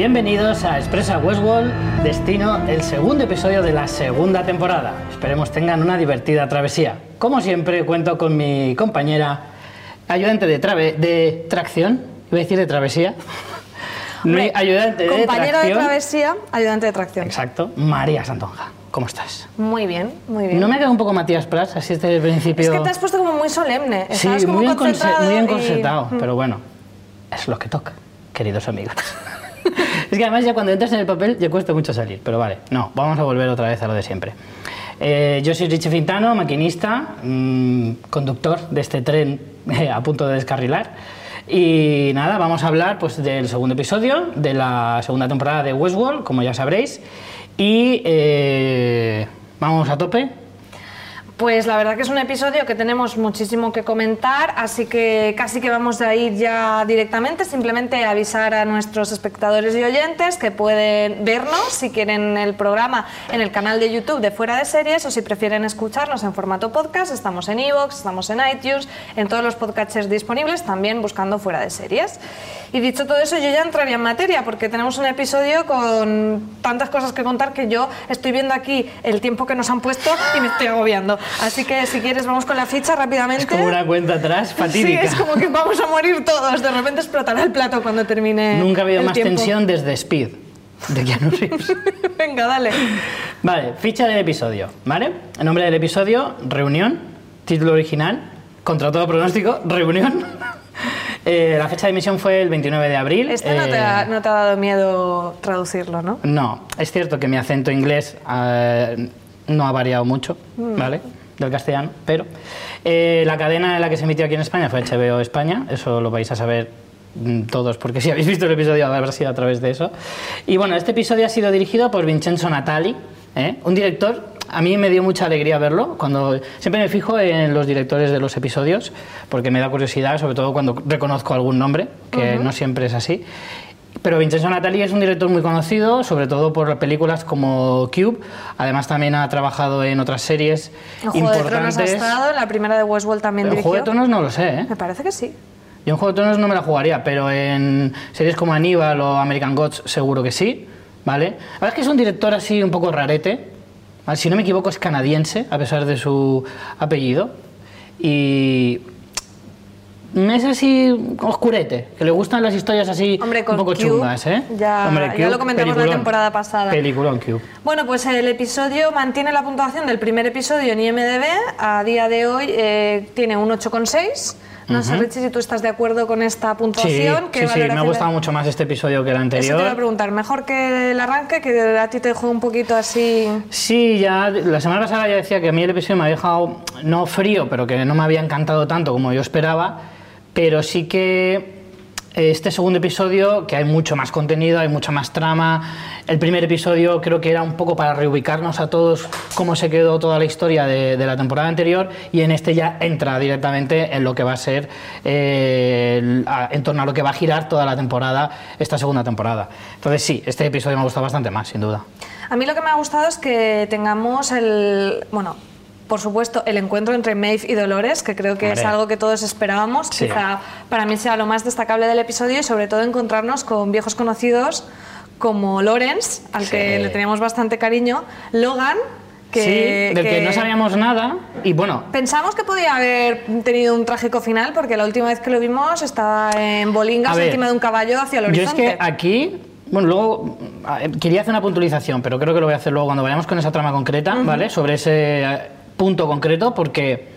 Bienvenidos a Expresa Westworld, destino el segundo episodio de la segunda temporada. Esperemos tengan una divertida travesía. Como siempre, cuento con mi compañera, ayudante de, trave- de tracción, iba a decir de travesía. Mi ayudante de Compañero de tracción. travesía, ayudante de tracción. Exacto, María Santonja. ¿Cómo estás? Muy bien, muy bien. ¿No me queda un poco Matías Prats, así desde el principio? Es que te has puesto como muy solemne. Sí, muy, concentrado muy y- encorsetado, pero bueno, es lo que toca, queridos amigos. Es que además ya cuando entras en el papel ya cuesta mucho salir, pero vale, no, vamos a volver otra vez a lo de siempre. Eh, yo soy Richie Fintano, maquinista, mm, conductor de este tren eh, a punto de descarrilar. Y nada, vamos a hablar pues, del segundo episodio de la segunda temporada de Westworld, como ya sabréis. Y eh, vamos a tope. Pues la verdad que es un episodio que tenemos muchísimo que comentar, así que casi que vamos a ir ya directamente, simplemente avisar a nuestros espectadores y oyentes que pueden vernos si quieren el programa en el canal de YouTube de Fuera de Series o si prefieren escucharnos en formato podcast, estamos en iVoox, estamos en iTunes, en todos los podcasters disponibles, también buscando Fuera de Series. Y dicho todo eso, yo ya entraría en materia porque tenemos un episodio con tantas cosas que contar que yo estoy viendo aquí el tiempo que nos han puesto y me estoy agobiando. Así que si quieres vamos con la ficha rápidamente. Es como una cuenta atrás fatídica. Sí, es como que vamos a morir todos. De repente explotará el plato cuando termine. Nunca ha habido más tiempo. tensión desde Speed, de Keanu Reeves. Venga, dale. Vale, ficha del episodio, ¿vale? El nombre del episodio, Reunión. Título original, contra todo pronóstico, Reunión. Eh, la fecha de emisión fue el 29 de abril. Este no, te Eh, ha, no te ha dado miedo traducirlo, ¿no? No, es cierto que mi acento inglés eh, no ha variado mucho, Mm. ¿vale? Del castellano, pero eh, la cadena en la que se emitió aquí en España fue HBO España, eso lo vais a saber mm, todos, porque si habéis visto el episodio habrá sido a través de eso. Y bueno, este episodio ha sido dirigido por Vincenzo Natali, ¿eh? un director, a mí me dio mucha alegría verlo, cuando siempre me fijo en los directores de los episodios, porque me da curiosidad, sobre todo cuando reconozco algún nombre, que no siempre es así. Pero Vincenzo Natali es un director muy conocido, sobre todo por películas como Cube. Además, también ha trabajado en otras series En Juego de Tronos ha importantes. estado, en la primera de Westworld también En. Juego de Tronos no lo sé, ¿eh? Me parece que sí. Yo en Juego de Tronos no me la jugaría, pero en series como Aníbal o American Gods seguro que sí, ¿vale? La verdad es que es un director así un poco rarete. Si no me equivoco es canadiense, a pesar de su apellido. Y es así oscurete, que le gustan las historias así Hombre, un poco Cube, chungas, ¿eh? ya- Hombre, ya lo comentamos la temporada pasada. Peliculón Cube. Bueno, pues el episodio mantiene la puntuación del primer episodio en IMDB. A día de hoy eh, tiene un 8,6. No sé, Richie, si tú estás de acuerdo con esta Sí, puntuación. ¿Qué sí, sí, me ha gustado mucho más este episodio que el Eso te anterior. iba a preguntar. Mejor que el arranque, que a ti te dejó un poquito así. Sí, ya la semana pasada ya decía que a mí el episodio me había dejado no frío, pero que no me había encantado tanto como yo esperaba, pero sí que este segundo episodio, que hay mucho más contenido, hay mucha más trama. El primer episodio creo que era un poco para reubicarnos a todos cómo se quedó toda la historia de, la temporada anterior y en este ya entra directamente en lo que va a ser, eh, en torno a lo que va a girar toda la temporada, esta segunda temporada. Entonces sí, este episodio me ha gustado bastante más, sin duda. A mí lo que me ha gustado es que tengamos el. Bueno. Por supuesto, el encuentro entre Maeve y Dolores, que creo que es algo que todos esperábamos. Sí. Quizá para mí sea lo más destacable del episodio y sobre todo encontrarnos con viejos conocidos como Lawrence, al que le teníamos bastante cariño, Logan, que, sí, del que... no sabíamos nada y bueno, Pensamos que podía haber tenido un trágico final porque la última vez que lo vimos estaba en Bolingas ver, encima de un caballo hacia el yo es horizonte. que aquí, bueno, luego quería hacer una puntualización, pero creo que lo voy a hacer luego cuando vayamos con esa trama concreta, ¿vale? Sobre ese punto concreto, porque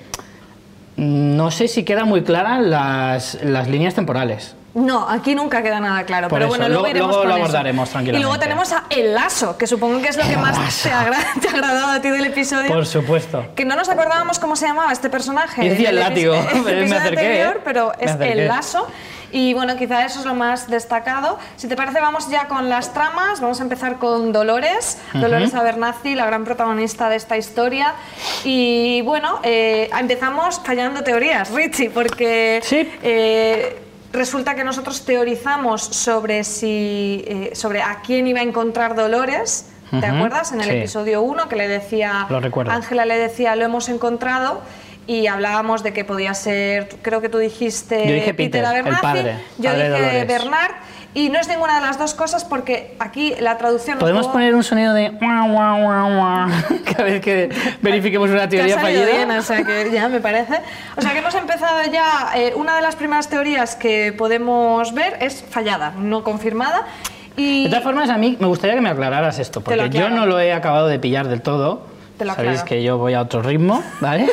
no sé si quedan muy claras las, las líneas temporales. No, aquí nunca queda nada claro. Por pero eso, bueno, luego, luego- luego con lo eso. abordaremos Y luego tranquilamente. tenemos a El Lazo, que supongo que es lo que más te, agra- te ha agradado a ti del episodio. Por supuesto. Que no nos acordábamos cómo se llamaba este personaje. Y decía el látigo, pero me acerqué, anterior, ¿eh? pero Me es el lazo. Y bueno, quizá eso es lo más destacado. Si te parece, vamos ya con las tramas. Vamos a empezar con Dolores, Dolores Abernathy, la gran protagonista de esta historia. Y bueno, eh, empezamos fallando teorías, Richie, porque Sí. eh, resulta que nosotros teorizamos sobre si eh, sobre a quién iba a encontrar Dolores. ¿Te acuerdas? En el sí. episodio 1 que le decía Lo recuerdo. Ángela le decía lo hemos encontrado y hablábamos de que podía ser, creo que tú dijiste Yo dije Peter, el Abernathy, padre, yo padre de dije Dolores. Bernard y no es ninguna de las dos cosas porque aquí la traducción ¿Podemos pudo- poner un sonido de cada vez que verifiquemos una teoría fallida? bien, o sea que ya me parece. O sea que hemos empezado ya. eh, una de las primeras teorías que podemos ver es fallada, no confirmada. Y De todas formas, a mí me gustaría que me aclararas esto, porque yo no lo he acabado de pillar del todo. Te Sabéis que yo voy a otro ritmo, ¿vale?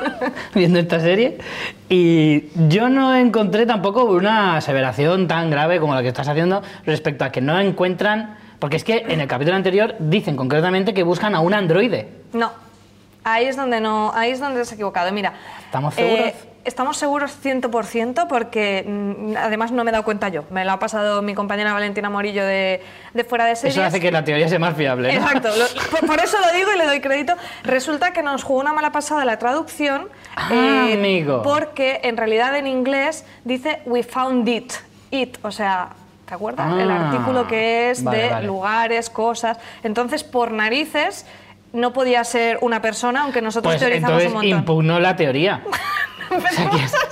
Viendo esta serie. Y yo no encontré tampoco una aseveración tan grave como la que estás haciendo respecto a que no encuentran. Porque es que en el capítulo anterior dicen concretamente que buscan a un androide. No, ahí es donde no, ahí es donde has equivocado. Mira, ¿Estamos seguros? eh, estamos seguros 100% porque mm, además no me he dado cuenta yo. Me lo ha pasado mi compañera Valentina Morillo de, de fuera de series. Eso hace que la teoría sea más fiable. ¿no? Exacto, lo- por, por eso lo digo y le doy crédito. Resulta que nos jugó una mala pasada la traducción. Ah, amigo. Porque en realidad en inglés dice we found it. It, o sea, ¿te acuerdas? El Ah, artículo que es vale, de vale. lugares, cosas. Entonces, por narices, no podía ser una persona, aunque nosotros Pues teorizamos entonces un montón. impugnó la teoría.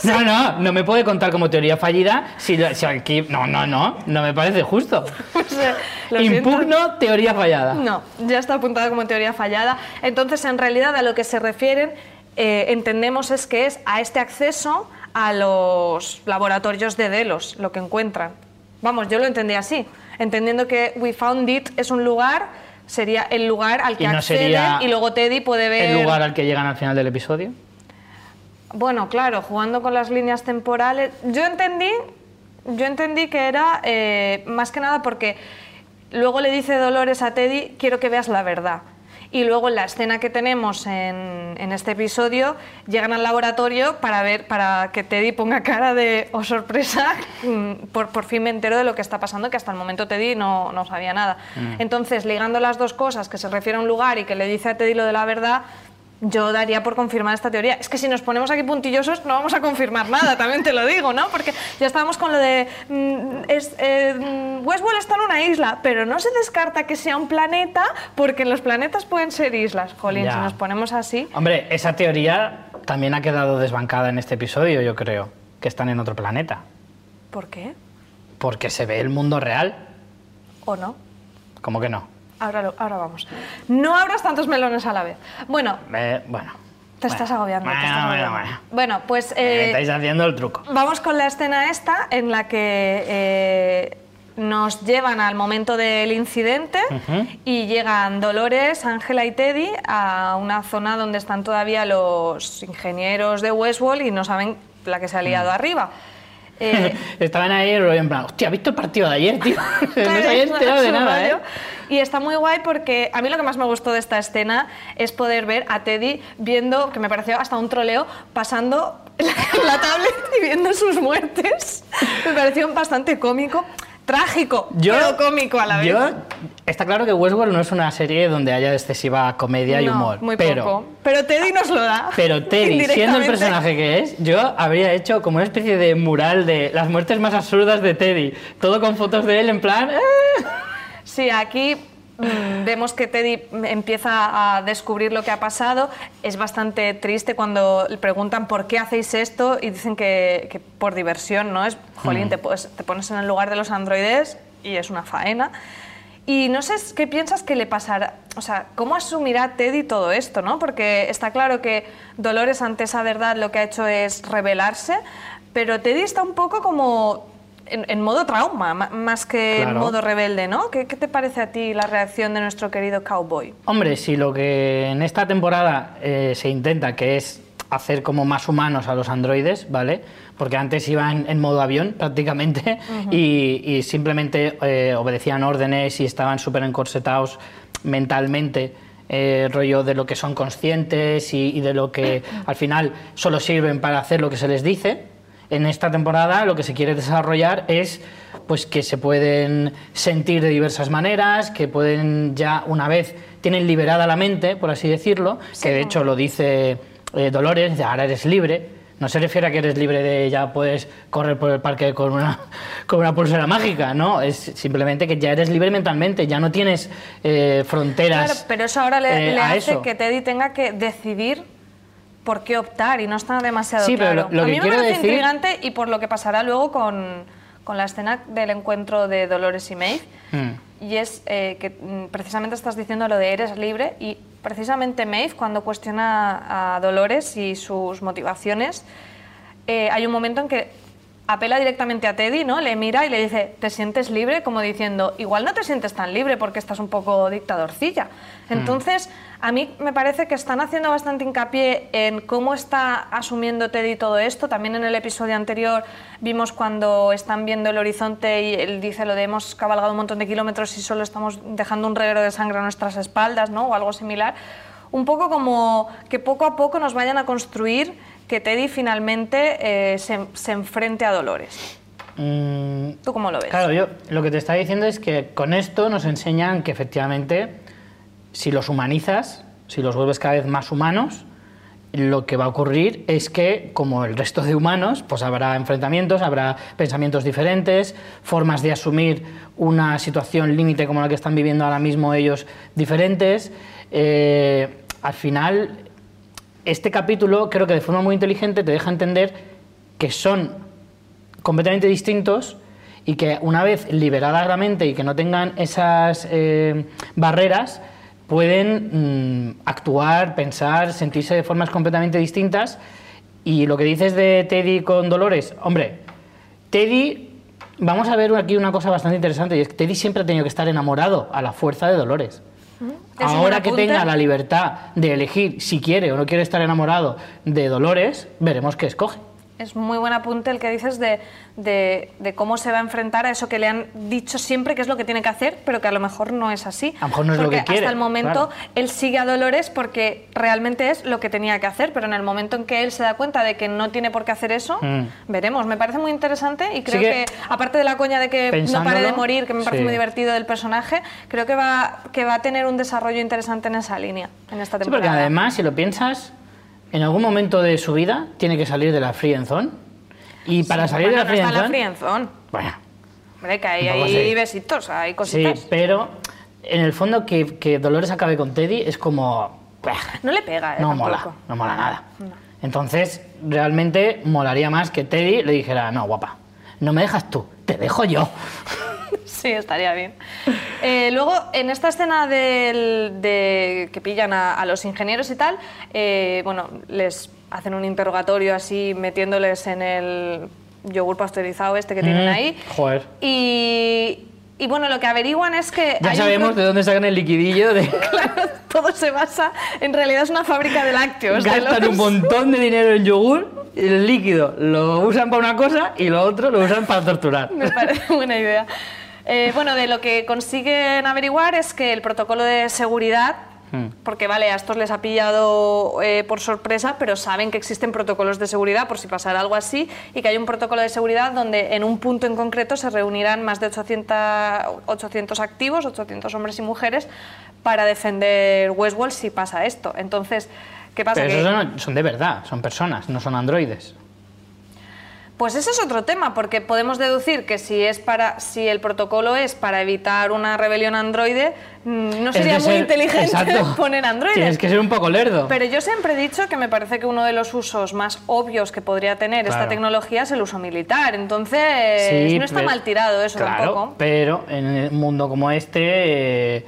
No, no, no me puede contar como teoría fallida si, si aquí... No, no, no, no me parece justo. Lo siento. Impugno teoría fallada. No, ya está apuntada como teoría fallada. Entonces, en realidad, a lo que se refieren, eh, entendemos es que es a este acceso a los laboratorios de Delos, lo que encuentran. Vamos, yo lo entendí así, entendiendo que We Found It es un lugar, sería el lugar al que ¿Y no acceden sería y luego Teddy puede ver... El lugar al que llegan al final del episodio. Bueno, claro, jugando con las líneas temporales. Yo entendí, yo entendí que era eh, más que nada porque luego le dice Dolores a Teddy, quiero que veas la verdad. Y luego en la escena que tenemos en, en este episodio, llegan al laboratorio para ver, para que Teddy ponga cara de, oh sorpresa, mm, por, por fin me entero de lo que está pasando, que hasta el momento Teddy no, no sabía nada. Entonces, ligando las dos cosas, que se refiere a un lugar y que le dice a Teddy lo de la verdad, yo daría por confirmar esta teoría. Es que si nos ponemos aquí puntillosos no vamos a confirmar nada, también te lo digo, ¿no? Porque ya estábamos con lo de mm, es, eh, mm, Westworld está en una isla, pero no se descarta que sea un planeta porque los planetas pueden ser islas. Jolín, Ya. si nos ponemos así. Hombre, esa teoría también ha quedado desbancada en este episodio, yo creo. Que están en otro planeta. ¿Por qué? Porque se ve el mundo real. ¿O no? ¿Cómo que no? Ahora, lo- ahora vamos. No abras tantos melones a la vez. Bueno, Eh, bueno. te estás agobiando. te Bueno, estás bueno, agobiando. bueno. Bueno, pues... Me eh, estáis haciendo el truco. Vamos con la escena esta en la que eh, nos llevan al momento del incidente y llegan Dolores, Ángela y Teddy a una zona donde están todavía los ingenieros de Westworld y no saben la que se ha liado arriba. Eh, Estaban ahí en plan, hostia, ¿has visto el partido de ayer, tío? no se había enterado de nada, ¿eh? Y está muy guay porque a mí lo que más me gustó de esta escena es poder ver a Teddy viendo, que me pareció hasta un troleo, pasando la, la tablet y viendo sus muertes. Me pareció bastante cómico. Trágico, pero cómico a la vez. Yo, está claro que Westworld no es una serie donde haya excesiva comedia y humor. muy pero, poco. Pero Teddy nos lo da. Pero Teddy, siendo el personaje que es, yo habría hecho como una especie de mural de las muertes más absurdas de Teddy. Todo con fotos de él en plan... "Eh". Sí, aquí vemos que Teddy empieza a descubrir lo que ha pasado. Es bastante triste cuando le preguntan por qué hacéis esto y dicen que, que por diversión, ¿no? Es, jolín, te, pues- te pones en el lugar de los androides y es una faena. Y no sé qué piensas que le pasará, o sea, ¿cómo asumirá Teddy todo esto, no? Porque está claro que Dolores ante esa verdad lo que ha hecho es rebelarse, pero Teddy está un poco como en, en modo trauma, ma- más que en modo rebelde, ¿no? ¿Qué, qué te parece a ti la reacción de nuestro querido cowboy? Hombre, si lo que en esta temporada eh, se intenta, que es hacer como más humanos a los androides, ¿vale? Porque antes iban en modo avión prácticamente y, y, simplemente eh, obedecían órdenes y estaban súper encorsetados mentalmente. Eh, rollo de lo que son conscientes y, y de lo que al final solo sirven para hacer lo que se les dice. En esta temporada lo que se quiere desarrollar es pues que se pueden sentir de diversas maneras, que pueden ya una vez tienen liberada la mente, por así decirlo, que de hecho lo dice eh, Dolores, de ahora eres libre. No se refiere a que eres libre de ya puedes correr por el parque con una, con una pulsera mágica, ¿no? Es simplemente que ya eres libre mentalmente, ya no tienes eh, fronteras. Claro, pero eso ahora le, eh, le hace eso. que Teddy tenga que decidir por qué optar y no está demasiado Sí, pero claro. lo- lo a que mí me quiero parece decir- intrigante y por lo que pasará luego con, con la escena del encuentro de Dolores y Maeve. Mm. Y es eh, que mm, precisamente estás diciendo lo de eres libre y precisamente Maeve cuando cuestiona a Dolores y sus motivaciones, eh, hay un momento en que apela directamente a Teddy, ¿no? Le mira y le dice, ¿te sientes libre? Como diciendo, igual no te sientes tan libre porque estás un poco dictadorcilla. Entonces, a mí me parece que están haciendo bastante hincapié en cómo está asumiendo Teddy todo esto. También en el episodio anterior vimos cuando están viendo el horizonte y él dice lo de hemos cabalgado un montón de kilómetros y solo estamos dejando un reguero de sangre a nuestras espaldas, ¿no? O algo similar. Un poco como que poco a poco nos vayan a construir que Teddy finalmente eh, se, se enfrente a Dolores. Mm, ¿Tú cómo lo ves? Claro, yo lo que te está diciendo es que con esto nos enseñan que efectivamente si los humanizas, si los vuelves cada vez más humanos, lo que va a ocurrir es que, como el resto de humanos, pues habrá enfrentamientos, habrá pensamientos diferentes, formas de asumir una situación límite como la que están viviendo ahora mismo ellos diferentes. Eh, al final, este capítulo creo que de forma muy inteligente te deja entender que son completamente distintos y que una vez liberada la mente y que no tengan esas eh, barreras, pueden mm, actuar, pensar, sentirse de formas completamente distintas. Y lo que dices de Teddy con Dolores, hombre, Teddy, vamos a ver aquí una cosa bastante interesante, y es que Teddy siempre ha tenido que estar enamorado a la fuerza de Dolores. Ahora que tenga la libertad de elegir si quiere o no quiere estar enamorado de Dolores, veremos qué escoge. Es muy buen apunte el que dices de, de- de cómo se va a enfrentar a eso que le han dicho siempre que es lo que tiene que hacer, pero que a lo mejor no es así. A lo mejor no es lo que quiere, Hasta el momento claro. él sigue a Dolores porque realmente es lo que tenía que hacer, pero en el momento en que él se da cuenta de que no tiene por qué hacer eso, Mm. veremos. Me parece muy interesante y creo que, que, aparte de la coña de que no pare de morir, que me parece sí. muy divertido del personaje, creo que va, que va a tener un desarrollo interesante en esa línea, en esta Sí, temporada. porque además, si lo piensas, en algún momento de su vida tiene que salir de la free and zone. Y para salir Bueno, de la free en la zone. free zone. Bueno, Hombre, que hay, sí. besitos, hay sí, cositas. pero en el fondo que, que Dolores acabe con Teddy es como. No le pega, ¿eh? no tampoco. mola, no mola nada. Entonces, realmente molaría más que Teddy le dijera: No, guapa, no me dejas tú, te dejo yo. Sí, estaría bien. Eh, luego, en esta escena del- de que pillan a, a los ingenieros y tal, eh, bueno, les hacen un interrogatorio así metiéndoles en el yogur pasteurizado este que tienen Mm, ahí. joder. Y, y bueno, lo que averiguan es que... Ya un sabemos pro- de dónde sacan el liquidillo de. Claro, todo se basa... En realidad es una fábrica de lácteos. de Gastan los- un montón de dinero en yogur, el líquido lo usan para una cosa y lo otro lo usan para torturar. Me parece buena idea. Eh, bueno, de lo que consiguen averiguar es que el protocolo de seguridad, Hmm. porque vale, a estos les ha pillado eh, por sorpresa, pero saben que existen protocolos de seguridad por si pasara algo así, y que hay un protocolo de seguridad donde en un punto en concreto se reunirán más de 800, 800 activos, 800 hombres y mujeres, para defender Westworld si pasa esto. Entonces, ¿qué pasa? Pero esos son, son de verdad, son personas, no son androides. Pues ese es otro tema, porque podemos deducir que si es para, si el protocolo es para evitar una rebelión androide, mm, no sería muy inteligente exacto. poner androides. Tienes que ser un poco lerdo. Pero yo siempre he dicho que me parece que uno de los usos más obvios que podría tener esta tecnología es el uso militar. Entonces, Sí, no está pero- mal tirado eso claro, tampoco. Pero en un mundo como este eh,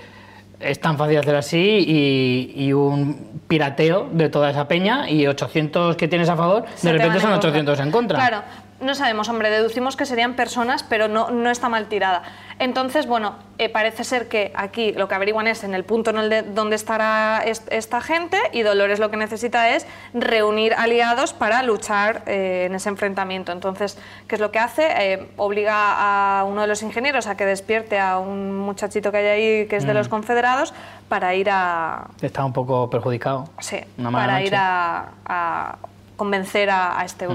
es tan fácil hacer así y, y un pirateo de toda esa peña y 800 que tienes a favor, Se de te repente son en contra. 800 en contra. Claro, No sabemos, hombre, deducimos que serían personas, pero no, no está mal tirada. Entonces, bueno, eh, parece ser que aquí lo que averiguan es en el punto en el de donde estará esta gente y Dolores lo que necesita es reunir aliados para luchar eh, en ese enfrentamiento. Entonces, ¿qué es lo que hace? Eh, obliga a uno de los ingenieros a que despierte a un muchachito que hay ahí que es de los mm. confederados para ir a... Está un poco perjudicado. Sí, para ir a, convencer a, este mm.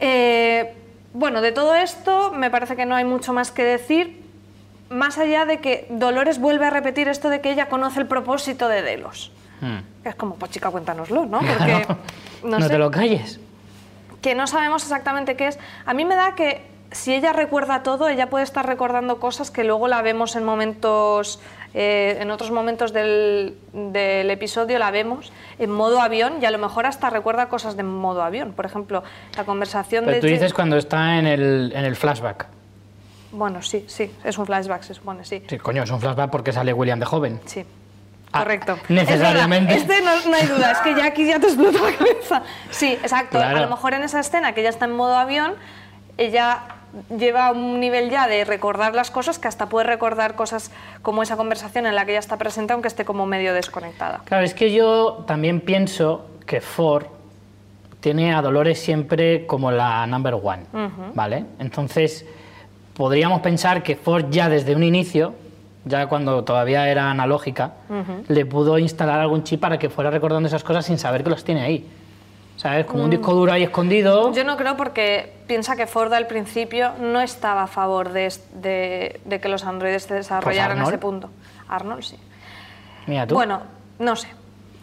Eh, bueno, de todo esto me parece que no hay mucho más que decir, más allá de que Dolores vuelve a repetir esto de que ella conoce el propósito de Delos. Hmm. Es como, pues chica, cuéntanoslo, ¿no? Porque, no, te lo calles. Que no sabemos exactamente qué es. A mí me da que si ella recuerda todo, ella puede estar recordando cosas que luego la vemos en momentos eh, en otros momentos del, episodio la vemos en modo avión y a lo mejor hasta recuerda cosas de modo avión. Por ejemplo, la conversación Pero de... tú dices cuando está en el, en el flashback. Bueno, sí, sí, es un flashback, se supone, sí. Sí, coño, es un flashback porque sale William de joven. Sí. Ah, correcto. necesariamente. este no, hay duda, es que ya aquí ya te explota la cabeza. Sí, exacto. A lo mejor en esa escena que ella está en modo avión, ella lleva un nivel ya de recordar las cosas que hasta puede recordar cosas como esa conversación en la que ella está presente aunque esté como medio desconectada. Claro, es que yo también pienso que Ford tiene a Dolores siempre como la number one, ¿vale? Entonces, podríamos pensar que Ford ya desde un inicio, ya cuando todavía era analógica, le pudo instalar algún chip para que fuera recordando esas cosas sin saber que los tiene ahí. ¿Sabes? Como un mm. disco duro ahí escondido. Yo no creo porque piensa que Ford al principio no estaba a favor de, que los androides se desarrollaran a ese punto. Arnold sí. Mira tú. Bueno, no sé.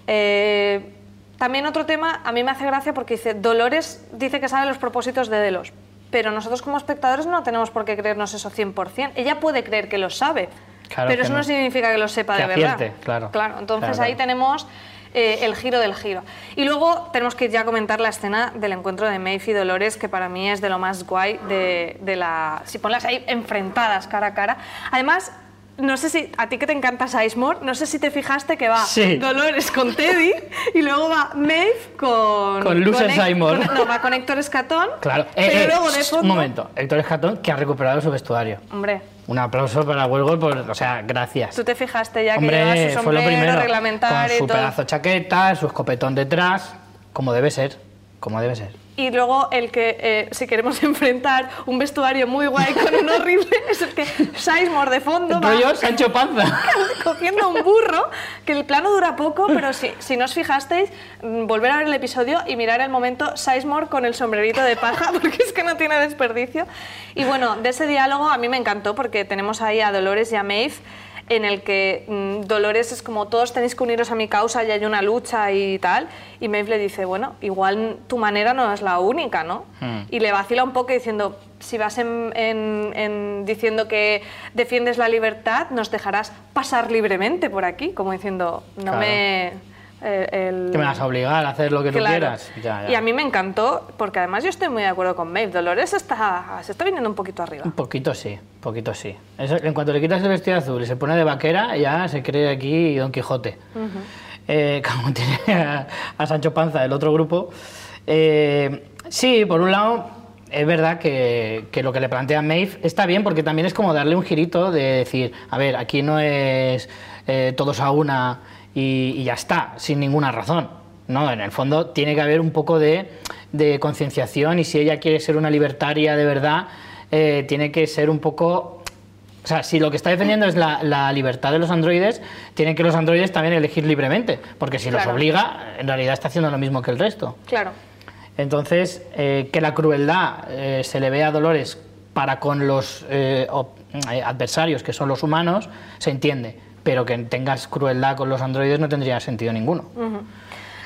Eh, también otro tema, a mí me hace gracia porque dice, Dolores dice que sabe los propósitos de Delos, pero nosotros como espectadores no tenemos por qué creernos eso 100%. Ella puede creer que lo sabe, pero eso no. significa que lo sepa de verdad. Claro. claro, entonces ahí tenemos eh, el giro del giro. Y luego tenemos que ya comentar la escena del encuentro de Maeve y Dolores, que para mí es de lo más guay de, de la... Si ponlas ahí enfrentadas cara a cara. Además, no sé si a ti que te encanta Sizemore, no sé si te fijaste que va Dolores con Teddy y luego va Maeve con. Con Loser Sizemore. no, va con Héctor Escatón. Claro, pero eh, eh, luego de fondo. Un momento, Héctor Escatón que ha recuperado su vestuario. Hombre. Un aplauso para Huelgo, por, o sea, gracias. Tú te fijaste ya que lleva su sombrero fue lo primero, reglamentario con su pedazo chaqueta, su escopetón detrás, como debe ser, como debe ser y luego el que, eh, si queremos enfrentar un vestuario muy guay con un horrible, es el que Sizemore de fondo va Sancho Panza. cogiendo un burro, que el plano dura poco, pero si, si no os fijasteis, mm, volver a ver el episodio y mirar el momento Sizemore con el sombrerito de paja, porque es que no tiene desperdicio. Y bueno, de ese diálogo a mí me encantó porque tenemos ahí a Dolores y a Maeve en el que mm, Dolores es como todos tenéis que uniros a mi causa y hay una lucha y tal, y Maeve le dice, bueno, igual tu manera no es la única, ¿no? Hmm. Y le vacila un poco diciendo, si vas en, diciendo que defiendes la libertad, nos dejarás pasar libremente por aquí, como diciendo, no me eh, que me vas a obligar a hacer lo que tú quieras. Y a mí me encantó, porque además yo estoy muy de acuerdo con Maeve. Dolores está, se está viniendo un poquito arriba. Un poquito sí, un poquito sí. en cuanto le quitas el vestido azul y se pone de vaquera, ya se cree aquí Don Quijote. Eh, como tiene a, Sancho Panza, el otro grupo. Eh, sí, por un lado, es verdad que, lo que le plantea Maeve está bien porque también es como darle un girito de decir, a ver, aquí no es todos a una y, ya está, sin ninguna razón. No, en el fondo tiene que haber un poco de, concienciación y si ella quiere ser una libertaria de verdad, eh, tiene que ser un poco... O sea, si lo que está defendiendo es la, libertad de los androides, tienen que los androides también elegir libremente, porque si los obliga, en realidad está haciendo lo mismo que el resto. Claro. Entonces, eh, que la crueldad eh, se le vea a Dolores para con los adversarios, que son los humanos, se entiende pero que tengas crueldad con los androides no tendría sentido ninguno.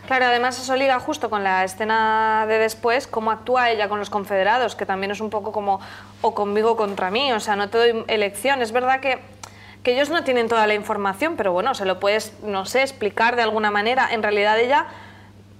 Claro, además eso liga justo con la escena de después, cómo actúa ella con los confederados, que también es un poco como o conmigo contra mí, o sea, no te doy elección. Es verdad que, que ellos no tienen toda la información, pero bueno, se lo puedes, no sé, explicar de alguna manera. En realidad ella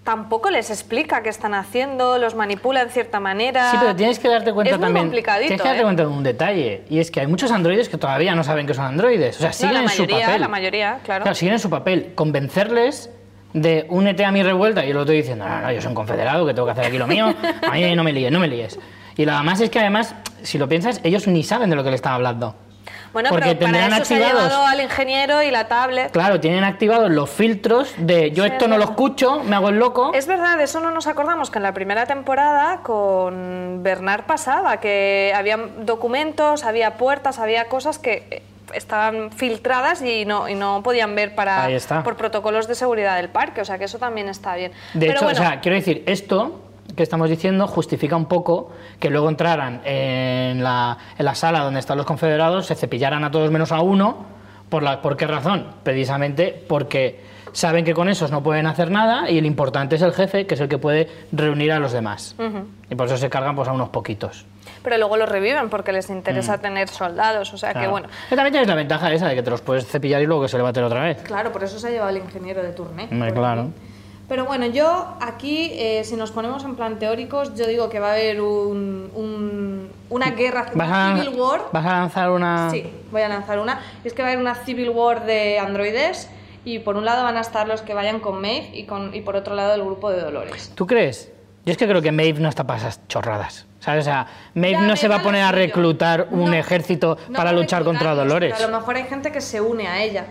tampoco les explica qué están haciendo, los manipula en cierta manera. Sí, pero tienes que darte cuenta también. Tienes que darte ¿eh? cuenta de un detalle, y es que hay muchos androides que todavía no saben que son androides. O sea, siguen en su papel. La mayoría, claro. Siguen en su papel. Convencerles de únete a mi revuelta y lo estoy diciendo, no, no, yo soy un confederado que tengo que hacer aquí lo mío, a mí no me líes, no me líes. Y lo más es que además, si lo piensas, ellos ni saben de lo que le están hablando. Bueno, Porque pero para eso se ha activados- llevado al ingeniero y la tablet. Claro, tienen activados los filtros de yo Sí, esto es no lo escucho, me hago el loco. Es verdad, de eso no nos acordamos que en la primera temporada con Bernard pasaba, que había documentos, había puertas, había cosas que eh, estaban filtradas y no, y no podían ver para, por protocolos de seguridad del parque, o sea que eso también está bien. De Pero hecho, bueno, o sea, quiero decir, esto que estamos diciendo justifica un poco que luego entraran en la, en la sala donde están los confederados, se cepillaran a todos menos a uno. ¿Por, la, ¿Por qué razón? Precisamente porque saben que con esos no pueden hacer nada y el importante es el jefe, que es el que puede reunir a los demás. Y por eso se cargan pues, a unos poquitos. pero luego los reviven porque les interesa tener soldados, o sea que Mm. Claro. bueno. Pero también tienes la ventaja esa de que te los puedes cepillar y luego que se levanten otra vez. Claro, por eso se ha llevado el ingeniero de turné. Claro. Pero bueno, yo aquí, eh, si nos ponemos en plan teóricos, yo digo que va a haber un, un- una guerra, ¿Vas una a, civil war. ¿Vas a lanzar una...? Sí, voy a lanzar una. Es que va a haber una civil war de androides y por un lado van a estar los que vayan con Maeve y, con, y por otro lado el grupo de Dolores. ¿Tú crees? Yo es que creo que Maeve no está para esas chorradas. ¿Sabes? O sea, Maeve Ya, no se va a poner a reclutar un No, ejército no para luchar contra Dolores. A lo mejor hay gente que se une a ella.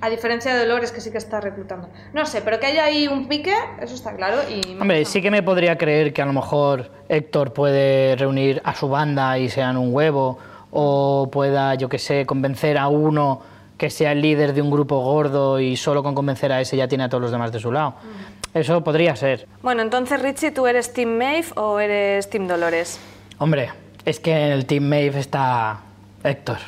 A diferencia de Dolores, que sí que está reclutando. No sé, pero que haya ahí un pique, eso está claro. Y Hombre, sí que me podría creer que a lo mejor Héctor puede reunir a su banda y sean un huevo, o pueda, yo que sé, convencer a uno que sea el líder de un grupo gordo y solo con convencer a ese ya tiene a todos los demás de su lado. Mm. Eso podría ser. Bueno, entonces Richie, ¿tú eres Team Maeve o eres Team Dolores? Hombre, es que en el Team Maeve está Héctor.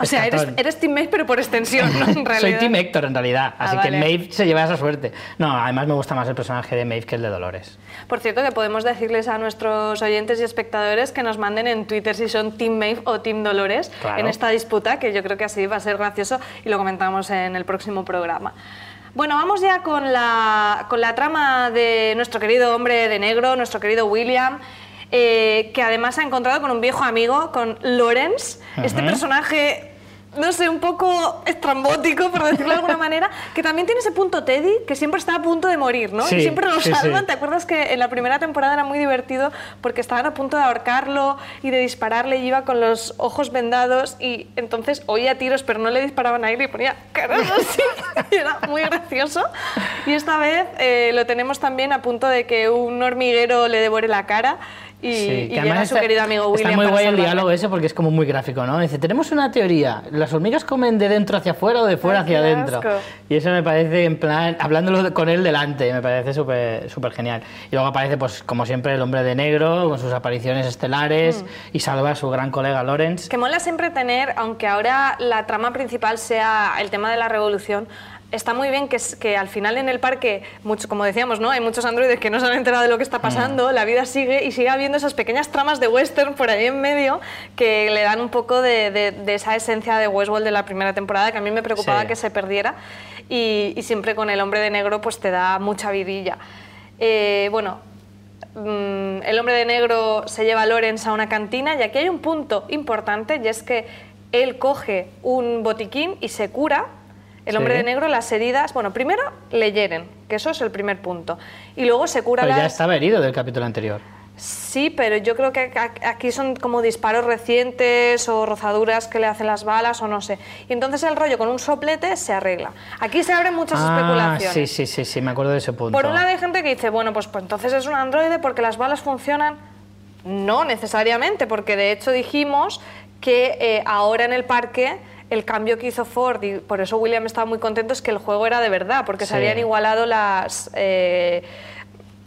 O sea, eres, eres Team Maeve pero por extensión, ¿no? En realidad. Soy Team Héctor en realidad, Ah, así vale. que Maeve se lleva esa suerte. No, además me gusta más el personaje de Maeve que el de Dolores. Por cierto, que podemos decirles a nuestros oyentes y espectadores que nos manden en Twitter si son Team Maeve o Team Dolores Claro. en esta disputa, que yo creo que así va a ser gracioso y lo comentamos en el próximo programa. Bueno, vamos ya con la, con la trama de nuestro querido hombre de negro, nuestro querido William, eh, que además se ha encontrado con un viejo amigo, con Lawrence, este personaje no sé, un poco estrambótico, por decirlo de alguna manera, que también tiene ese punto Teddy, que siempre está a punto de morir, ¿no? Sí, y siempre lo sí, salvan. sí. ¿Te acuerdas que en la primera temporada era muy divertido porque estaban a punto de ahorcarlo y de dispararle y iba con los ojos vendados y entonces oía tiros pero no le disparaban a él y ponía caras así? y era muy gracioso. Y esta vez eh, lo tenemos también a punto de que un hormiguero le devore la cara y, Sí, y que llega su está- querido amigo William Está muy guay el diálogo ese porque es como muy gráfico, ¿no? Dice, tenemos una teoría, ¿las hormigas comen de dentro hacia afuera o de fuera Ay, hacia adentro? Y eso me parece, en plan, hablándolo con él delante, me parece súper súper genial. Y luego aparece, pues, como siempre, el hombre de negro, con sus apariciones estelares, Mm. y salva a su gran colega Lawrence. Que mola siempre tener, aunque ahora la trama principal sea el tema de la revolución, está muy bien que, que al final en el parque, mucho, como decíamos, ¿no? hay muchos androides que no se han enterado de lo que está pasando, la vida sigue y sigue habiendo esas pequeñas tramas de western por ahí en medio que le dan un poco de, de- de esa esencia de Westworld de la primera temporada que a mí me preocupaba Sí. que se perdiera y, y siempre con el hombre de negro pues te da mucha vidilla. Eh, bueno, mm, el hombre de negro se lleva a Lawrence a una cantina y aquí hay un punto importante y es que él coge un botiquín y se cura. El hombre Sí. de negro las heridas, bueno, primero le hieren, que eso es el primer punto, y luego se cura Pero ya estaba herido del capítulo anterior. Sí, pero yo creo que aquí son como disparos recientes o rozaduras que le hacen las balas o no sé. Y entonces el rollo con un soplete se arregla. Aquí se abren muchas Ah, especulaciones. sí, sí, sí, sí, me acuerdo de ese punto. Por un lado hay gente que dice, bueno, pues, pues entonces es un androide porque las balas funcionan. No necesariamente, porque de hecho dijimos que eh, ahora en el parque el cambio que hizo Ford, y por eso William estaba muy contento, es que el juego era de verdad, porque se habían igualado las... eh,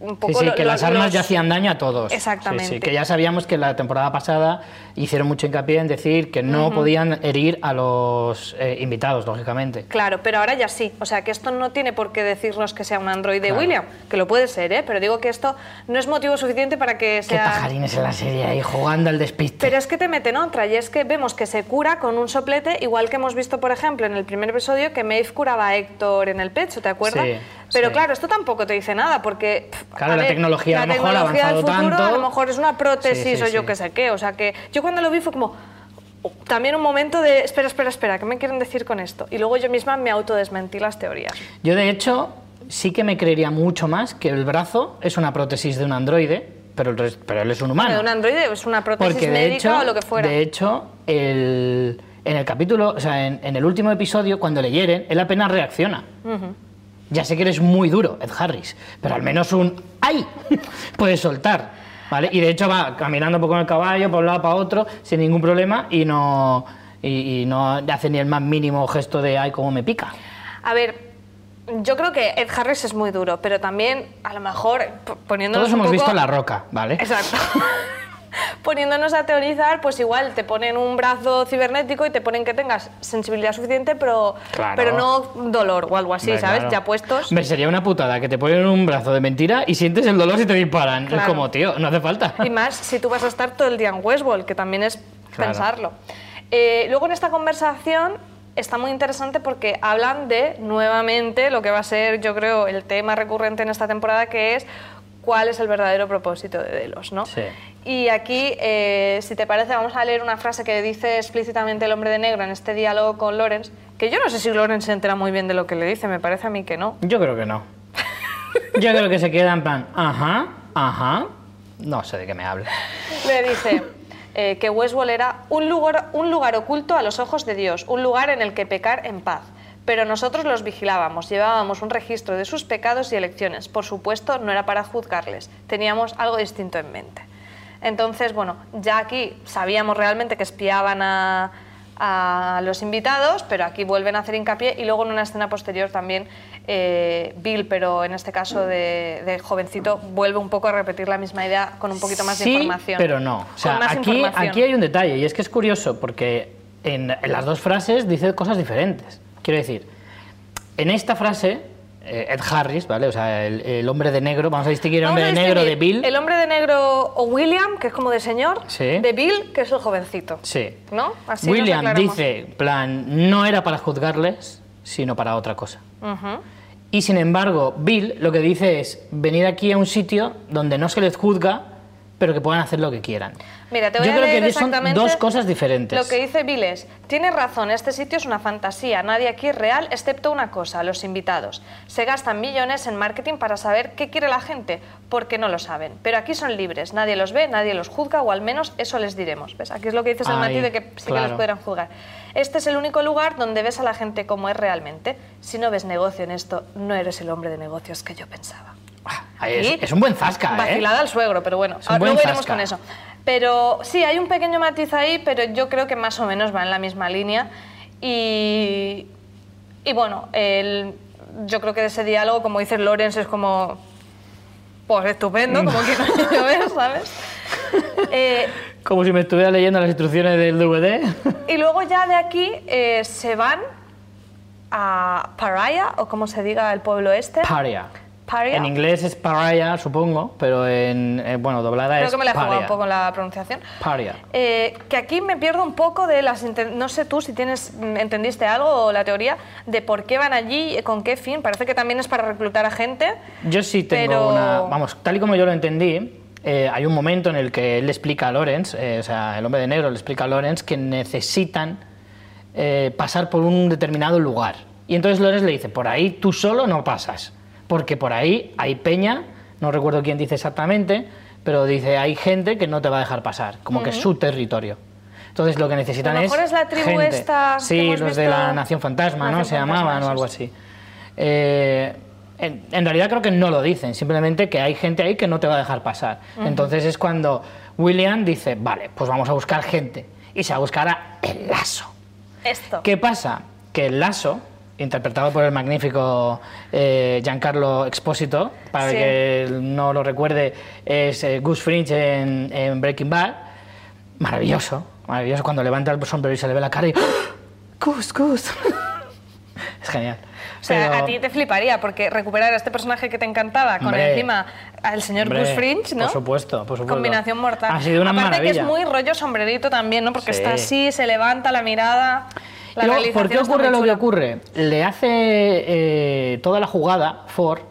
un poco Sí, sí, que lo- las armas los- ya hacían daño a todos. Exactamente. Sí, sí, que ya sabíamos que la temporada pasada hicieron mucho hincapié en decir que no podían herir a los eh, invitados, lógicamente. Claro, pero ahora ya sí. O sea, que esto no tiene por qué decirnos que sea un androide Claro. William, que lo puede ser, ¿eh? Pero digo que esto no es motivo suficiente para que Qué sea... pajarines en la serie ahí jugando al despiste. Pero es que te meten otra, y es que vemos que se cura con un soplete, igual que hemos visto, por ejemplo, en el primer episodio, que Maeve curaba a Héctor en el pecho, ¿te acuerdas? Sí, Pero sí. claro, esto tampoco te dice nada, porque... pff, Claro, a la tecnología a la lo mejor ha tecnología del avanzado futuro tanto. a lo mejor es una prótesis Sí, sí, o yo qué sé qué. O sea, que yo cuando lo vi fue como... oh, También un momento de, espera, espera, espera, ¿qué me quieren decir con esto? Y luego yo misma me autodesmentí las teorías. Yo, de hecho, sí que me creería mucho más que el brazo es una prótesis de un androide, pero, el pero él es un humano. De un androide es una prótesis Porque médica hecho, o lo que fuera. de hecho el- en el capítulo, o sea, en, en el último episodio, cuando le hieren, él apenas reacciona. Ya sé que eres muy duro, Ed Harris, pero al menos un ¡ay! puedes soltar, ¿vale? Y de hecho va caminando un poco con el caballo, por un lado para otro, sin ningún problema, y no, y, y no hace ni el más mínimo gesto de ¡ay, cómo me pica! A ver, yo creo que Ed Harris es muy duro, pero también, a lo mejor, poniéndonos Todos un hemos poco- visto La Roca, ¿vale? Exacto. Poniéndonos a teorizar, pues igual te ponen un brazo cibernético y te ponen que tengas sensibilidad suficiente, pero, Claro. pero no dolor o algo así, Hombre, ¿sabes? claro. Ya puestos. Hombre, sería una putada que te ponen un brazo de mentira y sientes el dolor si te disparan. Es como, tío, no hace falta. Y más si tú vas a estar todo el día en Westworld, que también es pensarlo. Eh, luego en esta conversación está muy interesante porque hablan de nuevamente lo que va a ser, yo creo, el tema recurrente en esta temporada, que es cuál es el verdadero propósito de Delos, ¿no? Sí. Y aquí, eh, si te parece, vamos a leer una frase que dice explícitamente el hombre de negro en este diálogo con Lawrence, que yo no sé si Lawrence se entera muy bien de lo que le dice, me parece a mí que no. Yo creo que no. Yo creo que se queda en plan, ajá, ajá. No sé de qué me habla. Le dice eh, que Westworld era un lugar, un lugar oculto a los ojos de Dios, un lugar en el que pecar en paz. Pero nosotros los vigilábamos, llevábamos un registro de sus pecados y elecciones. Por supuesto, no era para juzgarles, teníamos algo distinto en mente. Entonces, bueno, ya aquí sabíamos realmente que espiaban a, a los invitados, pero aquí vuelven a hacer hincapié y luego en una escena posterior también eh, Bill, pero en este caso de, de jovencito, vuelve un poco a repetir la misma idea con un poquito más de información. pero no. O sea, aquí, aquí hay un detalle y es que es curioso porque en, en las dos frases dice cosas diferentes. Quiero decir, en esta frase, eh, Ed Harris, ¿vale? O sea, el, el hombre de negro, vamos a distinguir el hombre de negro de Bill. El hombre de negro o William, que es como de señor, Sí. de Bill, que es el jovencito. Sí. ¿No? Así William dice, plan, no era para juzgarles, sino para otra cosa. Y sin embargo, Bill lo que dice es venir aquí a un sitio donde no se les juzga, pero que puedan hacer lo que quieran. Mira, te voy Yo a creo leer que son dos cosas diferentes. Lo que dice Bill es, tienes razón, este sitio es una fantasía, nadie aquí es real, excepto una cosa, los invitados. Se gastan millones en marketing para saber qué quiere la gente, porque no lo saben. Pero aquí son libres, nadie los ve, nadie los juzga, o al menos eso les diremos. ¿Ves? Aquí es lo que dices el Ahí, matiz de que sí que los podrán juzgar. Este es el único lugar donde ves a la gente como es realmente. Si no ves negocio en esto, no eres el hombre de negocios que yo pensaba. Ahí es, es un buen zasca, ¿eh? Vacilada al suegro, pero bueno, luego iremos con eso. Pero sí, hay un pequeño matiz ahí, pero yo creo que más o menos va en la misma línea. Y, y bueno, el- yo creo que ese diálogo, como dice Lorenz, es como. Pues estupendo, como que no ver, ¿sabes? Eh, Como si me estuviera leyendo las instrucciones del DVD. y luego ya de aquí eh, se van a Paria, o como se diga el pueblo este. Paria. Paria. En inglés es pariah, supongo, pero en, eh, bueno, doblada Creo es que me la he jugado paria. un poco en la pronunciación. Paria. Eh, que aquí me pierdo un poco de las... No sé tú si tienes mm, entendiste algo o la teoría de por qué van allí, eh, con qué fin. Parece que también es para reclutar a gente. Yo sí tengo Pero- una. Vamos, tal y como yo lo entendí, eh, hay un momento en el que él le explica a Lorenz, eh, o sea, el hombre de negro le explica a Lorenz que necesitan eh, pasar por un determinado lugar. Y entonces Lorenz le dice: por ahí tú solo no pasas, porque por ahí hay peña, no recuerdo quién dice exactamente, pero dice: hay gente que no te va a dejar pasar, como que es su territorio. Entonces lo que necesitan A lo es. mejor es la tribu gente. esta que Sí, los de la Nación Fantasma, ¿no? Se Fantasma, llamaban o algo así. Eh, en, en realidad creo que no lo dicen, simplemente que hay gente ahí que no te va a dejar pasar. Entonces es cuando William dice, vale, pues vamos a buscar gente. Y se va a buscar a el lazo. Esto. ¿Qué pasa? Que el lazo, interpretado por el magnífico eh, Giancarlo Expósito, para Sí. el que no lo recuerde, es eh, Gus Fringe en, en Breaking Bad. Maravilloso, maravilloso cuando levanta el sombrero y se le ve la cara y ¡Ah! Gus, Gus. es genial. O sea, Pero- a ti te fliparía, porque recuperar a este personaje que te encantaba con Hombre, encima al señor hombre, Gus Fringe, ¿no? por supuesto, por supuesto. Combinación mortal. Ha sido una Aparte que es maravilla. muy rollo sombrerito también, ¿no? Porque Sí. está así, se levanta la mirada. Luego, ¿Por qué ocurre lo que ocurre? Le hace eh, toda la jugada Ford,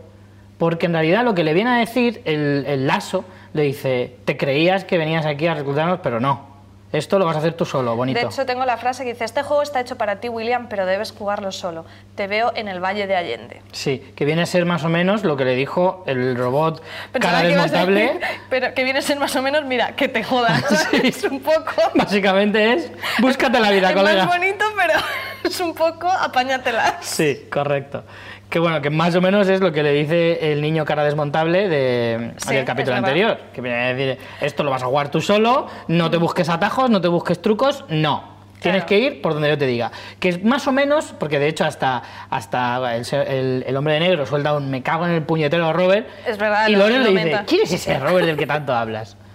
porque en realidad lo que le viene a decir el, el lazo, le dice, te creías que venías aquí a reclutarnos, pero no. Esto lo vas a hacer tú solo, bonito. De hecho, tengo la frase que dice, este juego está hecho para ti, William, pero debes jugarlo solo. Te veo en el Valle de Allende. Sí, que viene a ser más o menos lo que le dijo el robot Pensaba cara que desmontable. decir, pero que viene a ser más o menos, mira, que te jodas. Es un poco... Básicamente es, búscate la vida, es colega. más bonito, pero es un poco apáñatela. Sí, correcto. Que bueno, que más o menos es lo que le dice el niño cara desmontable de, Sí, del capítulo anterior. Que viene a decir, esto lo vas a jugar tú solo, no te busques atajos, no te busques trucos, no. Tienes Claro. que ir por donde yo te diga. Que es más o menos, porque de hecho hasta, hasta el, el- el hombre de negro suelta un me cago en el puñetero Robert. Es verdad, Y lo- Loren lo le dice. ¿quién es ese Robert del que tanto hablas?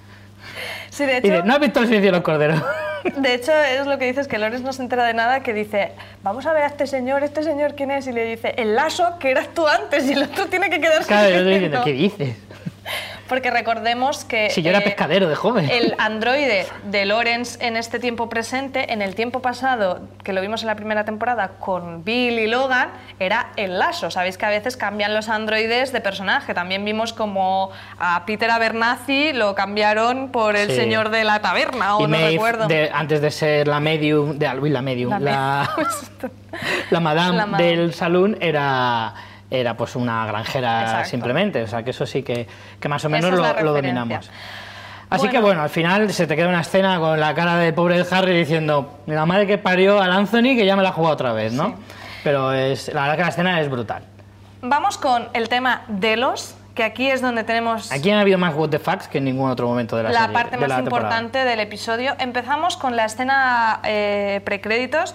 Sí, de Y hecho, dice, ¿no has visto el silencio de los corderos? de hecho es lo que dices, que Lorenz no se entera de nada, que dice, vamos a ver a este señor, ¿este señor quién es? Y le dice, el lazo que eras tú antes, y el otro tiene que quedarse Claro, yo estoy diciendo, quieto". ¿qué dices? Porque recordemos que... Si yo era eh, pescadero de joven. El androide de Lawrence en este tiempo presente, en el tiempo pasado, que lo vimos en la primera temporada con Bill y Logan, era el lazo. Sabéis que a veces cambian los androides de personaje. También vimos como a Peter Abernathy lo cambiaron por el Sí. señor de la taberna, o y no Maeve, recuerdo. de- antes de ser la medium, de, uy, la medium, La la, la madame La madame. del salón era, era pues una granjera Exacto. simplemente, o sea que eso sí que, que más o menos la lo, lo dominamos. Así que Bueno. bueno, al final se te queda una escena con la cara del pobre Harry diciendo la madre que parió al Anthony que ya me la ha jugado otra vez, ¿no? Sí. Pero es, la verdad que la escena es brutal. Vamos con el tema de los, que aquí es donde tenemos... Aquí ha habido más what the fucks que en ningún otro momento de la, la serie, parte de más la temporada. importante del episodio. Empezamos con la escena eh, precréditos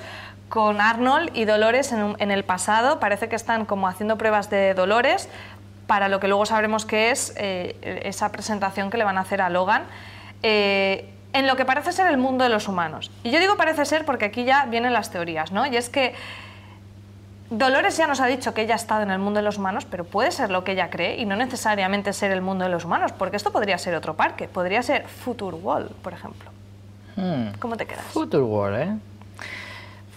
con Arnold y Dolores en, un- en el pasado. Parece que están como haciendo pruebas de Dolores para lo que luego sabremos que es eh, esa presentación que le van a hacer a Logan. eh, en lo que parece ser el mundo de los humanos. Y yo digo parece ser porque aquí ya vienen las teorías, ¿no? Y es que Dolores ya nos ha dicho que ella ha estado en el mundo de los humanos, pero puede ser lo que ella cree y no necesariamente ser el mundo de los humanos, porque esto podría ser otro parque, podría ser Future World, por ejemplo. Hmm. ¿Cómo te quedas? Future World, ¿eh?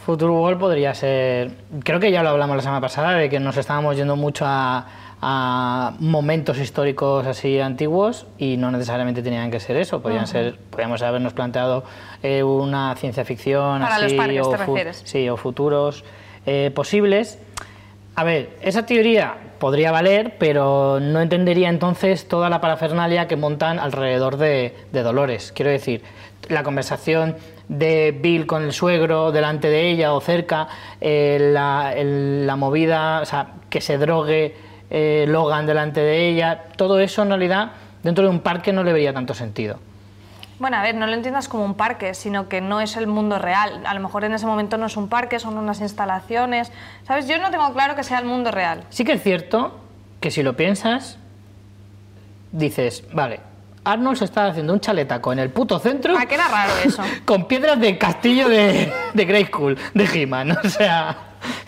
Future World podría ser. Creo que ya lo hablamos la semana pasada de que nos estábamos yendo mucho a, a momentos históricos así antiguos y no necesariamente tenían que ser eso. Podían ser, podríamos habernos planteado eh, una ciencia ficción Para los así parques, o ¿te refieres? sí, o futuros eh, posibles. A ver, esa teoría podría valer, pero no entendería entonces toda la parafernalia que montan alrededor de, de Dolores. Quiero decir, la conversación de Bill con el suegro delante de ella o cerca, eh, la, el- la movida, o sea, que se drogue eh, Logan delante de ella, todo eso en realidad dentro de un parque no le vería tanto sentido. Bueno, a ver, no lo entiendas como un parque, sino que no es el mundo real. A lo mejor en ese momento no es un parque, son unas instalaciones. ¿Sabes? Yo no tengo claro que sea el mundo real. Sí que es cierto que si lo piensas, dices, vale, Arnold se está haciendo un chaletaco en el puto centro ¿A qué era raro eso? con piedras del castillo de, de Grey School, de He-Man, o sea...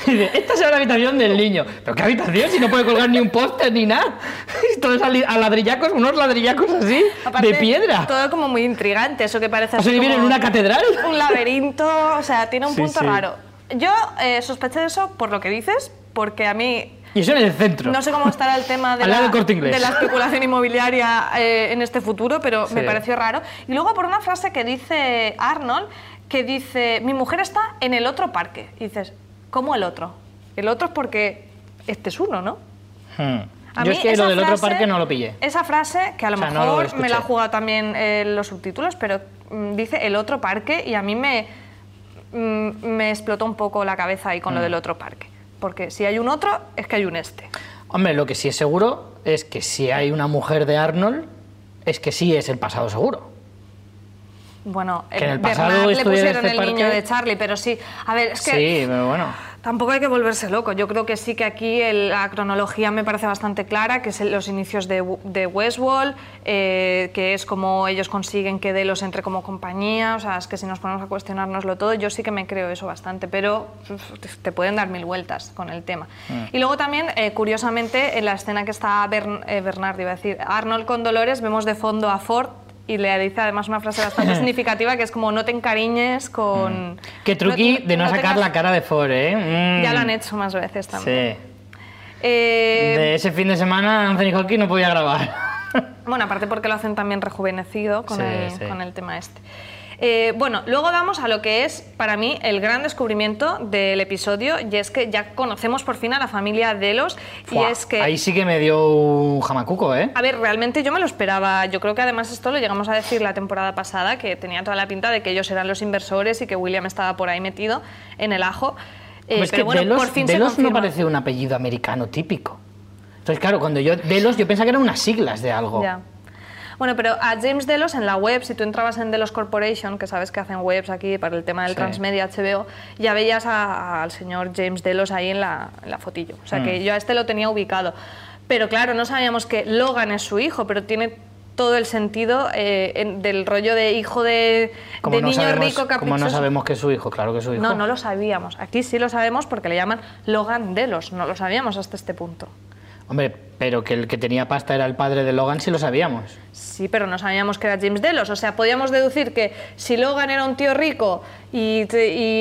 dice, Esta será la habitación del niño. ¿Pero qué habitación? Si no puede colgar ni un póster ni nada. Todo es a ladrillacos, unos ladrillacos así, Aparte, de piedra. Todo como muy intrigante, eso que parece ¿Vas a así vivir en una catedral? Un laberinto, o sea, tiene un Sí, punto sí. raro. Yo eh, sospeché de eso por lo que dices, porque a mí Y eso en el centro. no sé cómo estará el tema de, la, de la especulación inmobiliaria eh, en este futuro, pero me pareció raro. Y luego por una frase que dice Arnold, que dice, mi mujer está en el otro parque. Y dices, ¿cómo el otro? El otro es porque este es uno, ¿no? Hmm. A Yo mí es que esa lo del otro frase- parque no lo pillé. Esa frase, que a lo O sea, no lo mejor escuché. me la ha jugado también eh, los subtítulos, pero mm, dice el otro parque y a mí me, mm, me explotó un poco la cabeza ahí con Mm. lo del otro parque. Porque si hay un otro, es que hay un este. Hombre, lo que sí es seguro es que si hay una mujer de Arnold, es que sí es el pasado seguro. Bueno, Que en el pasado le pusieron este el niño de Charlie, pero sí. A ver, es que Sí, pero bueno. Tampoco hay que volverse loco. Yo creo que sí que aquí el- la cronología me parece bastante clara, que es el- los inicios de, de Westworld, eh, que es como ellos consiguen que Delos entre como compañía. O sea, es que si nos ponemos a cuestionárnoslo todo, yo sí que me creo eso bastante, pero uf, te pueden dar mil vueltas con el tema. Mm. Y luego también, eh, curiosamente, en la escena que está Bern- eh, Bernard, iba a decir, Arnold con Dolores, vemos de fondo a Ford. Y le dice además una frase bastante significativa que es como no te encariñes con... Qué truqui no- de no, no sacar tengas- la cara de Ford, ¿eh? Mm. Ya lo han hecho más veces también. Sí. Eh, De ese fin de semana Anthony Hopkins no podía grabar. Bueno, aparte porque lo hacen también rejuvenecido con, Sí, el, sí. con el tema este. Eh, bueno, luego vamos a lo que es para mí el gran descubrimiento del episodio y es que ya conocemos por fin a la familia Delos y es que... Ahí sí que me dio un jamacuco, ¿eh? A ver, realmente yo me lo esperaba. Yo creo que además esto lo llegamos a decir la temporada pasada, que tenía toda la pinta de que ellos eran los inversores y que William estaba por ahí metido en el ajo. Eh, Pues es pero que bueno, Delos, por fin se Delos no confirma. parece un apellido americano típico. Entonces, claro, cuando yo Delos, yo pensaba que eran unas siglas de algo. Ya. Bueno, pero a James Delos en la web, si tú entrabas en Delos Corporation, que sabes que hacen webs aquí para el tema del Sí. Transmedia HBO, ya veías a- al señor James Delos ahí en la, en la fotillo. O sea que Mm. yo a este lo tenía ubicado. Pero claro, no sabíamos que Logan es su hijo, pero tiene todo el sentido eh, en- del rollo de hijo de, Como de no niño sabemos, rico como caprichoso. no sabemos que es su hijo, claro que es su hijo. No, no lo sabíamos. Aquí sí lo sabemos porque le llaman Logan Delos. No lo sabíamos hasta este punto. Hombre, pero que el que tenía pasta era el padre de Logan, sí lo sabíamos. Sí, pero no sabíamos que era James Delos. O sea, podíamos deducir que si Logan era un tío rico y,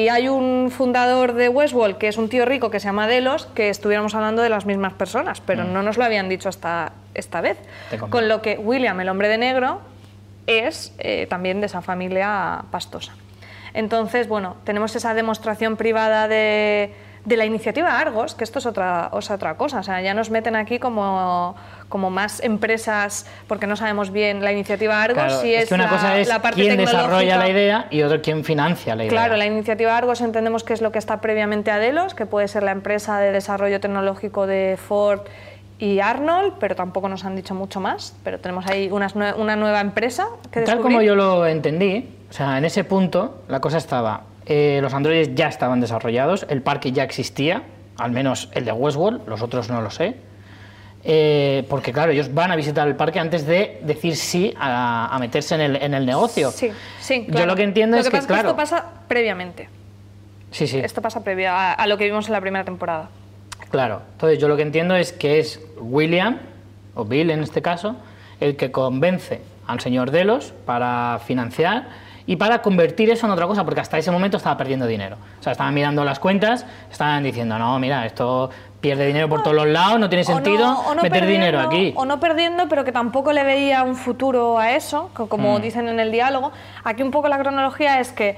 hay un fundador de Westworld que es un tío rico que se llama Delos, que estuviéramos hablando de las mismas personas, pero no nos lo habían dicho hasta esta vez. Mm. Con lo que William, el hombre de negro, es eh, también de esa familia pastosa. Entonces, bueno, tenemos esa demostración privada de, de la iniciativa Argos, que esto es otra, es otra cosa. O sea, ya nos meten aquí como, como más empresas, porque no sabemos bien la iniciativa Argos, Claro, si es, que una la, cosa es la parte quién desarrolla la idea y otro quién financia la idea. Claro, la iniciativa Argos entendemos que es lo que está previamente a Delos, que puede ser la empresa de desarrollo tecnológico de Ford y Arnold, pero tampoco nos han dicho mucho más. Pero tenemos ahí unas una nueva empresa que Tal descubrir. como yo lo entendí, o sea, en ese punto la cosa estaba, eh, los androides ya estaban desarrollados, el parque ya existía, al menos el de Westworld, los otros no lo sé, eh, porque claro, ellos van a visitar el parque antes de decir sí a, a meterse en el, en el negocio. Sí, sí. Yo claro. lo que entiendo es que, pasa claro, esto pasa previamente. sí, sí, Esto pasa previo a, a lo que vimos en la primera temporada. claro. Entonces yo lo que entiendo es que es William, o Bill en este caso, el que convence al señor Delos para financiar y para convertir eso en otra cosa, porque hasta ese momento estaba perdiendo dinero. O sea, estaban mirando las cuentas, estaban diciendo, no, mira, esto pierde dinero por todos los lados, no tiene no- sentido o no meter dinero aquí. O no perdiendo, pero que tampoco le veía un futuro a eso, co- como Mm. dicen en el diálogo. Aquí un poco la cronología es que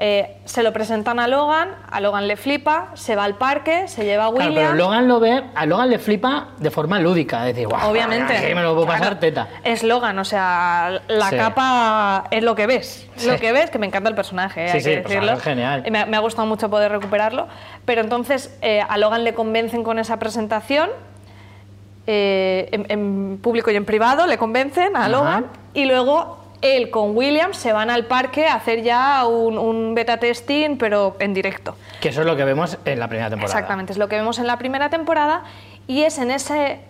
eh, se lo presentan a Logan, a Logan le flipa, se va al parque, se lleva a Claro, William. pero Logan lo ve, a Logan le flipa de forma lúdica, es decir, guau, Obviamente. que me lo puedo Claro, pasar teta. Es Logan, o sea, la Sí. capa es lo que ves. Sí. Lo que ves, que me encanta el personaje, eh, Sí, hay sí, que decirlo. es genial. Me, me ha gustado mucho poder recuperarlo. Pero entonces eh, a Logan le convencen con esa presentación. eh, en, en público y en privado le convencen a Ajá. Logan y luego él con William se van al parque a hacer ya un, un beta testing pero en directo. Que eso es lo que vemos en la primera temporada. Exactamente, es lo que vemos en la primera temporada y es en, ese,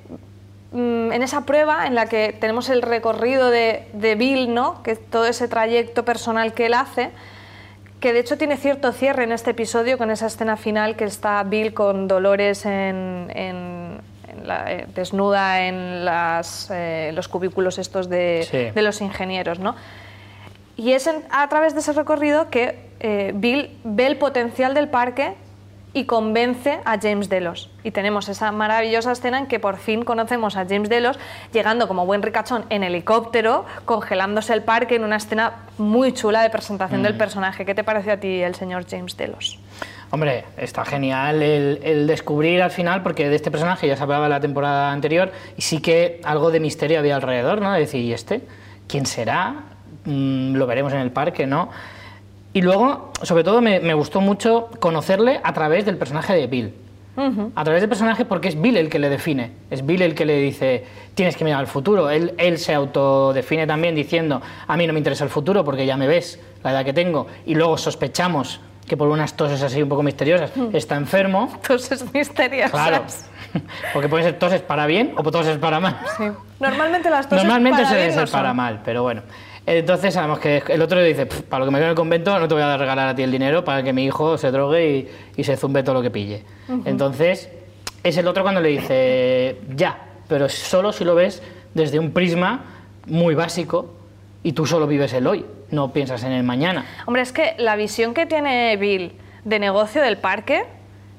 mm, en esa prueba en la que tenemos el recorrido de, de Bill, ¿no? que es todo ese trayecto personal que él hace, que de hecho tiene cierto cierre en este episodio con esa escena final que está Bill con Dolores en- en la- eh, desnuda en las, eh, los cubículos estos de, Sí. de los ingenieros. ¿no? Y es en- a través de ese recorrido que eh, Bill ve el potencial del parque y convence a James Delos. Y tenemos esa maravillosa escena en que por fin conocemos a James Delos llegando como buen ricachón en helicóptero, congelándose el parque en una escena muy chula de presentación Mm. del personaje. ¿Qué te pareció a ti el señor James Delos? Hombre, está genial el, el descubrir al final, porque de este personaje ya se hablaba la temporada anterior, y sí que algo de misterio había alrededor, ¿no? De decir, ¿y este? ¿Quién será? Mm, lo veremos en el parque, ¿no? Y luego, sobre todo, me, me gustó mucho conocerle a través del personaje de Bill. A través del personaje porque es Bill el que le define, es Bill el que le dice, tienes que mirar al futuro. Él, él se autodefine también diciendo, a mí no me interesa el futuro porque ya me ves, la edad que tengo. Y luego sospechamos que por unas toses así un poco misteriosas está enfermo. Toses misteriosas. Claro, porque pueden ser toses para bien o toses para mal. Sí. Normalmente las toses Normalmente para se bien no para mal, pero bueno. Entonces sabemos que el otro le dice, "Pff, para lo que me quedo en el convento no te voy a regalar a ti el dinero para que mi hijo se drogue y, y se zumbe todo lo que pille. Entonces es el otro cuando le dice, ya, pero solo si lo ves desde un prisma muy básico y tú solo vives el hoy, no piensas en el mañana. Hombre, es que la visión que tiene Bill de negocio del parque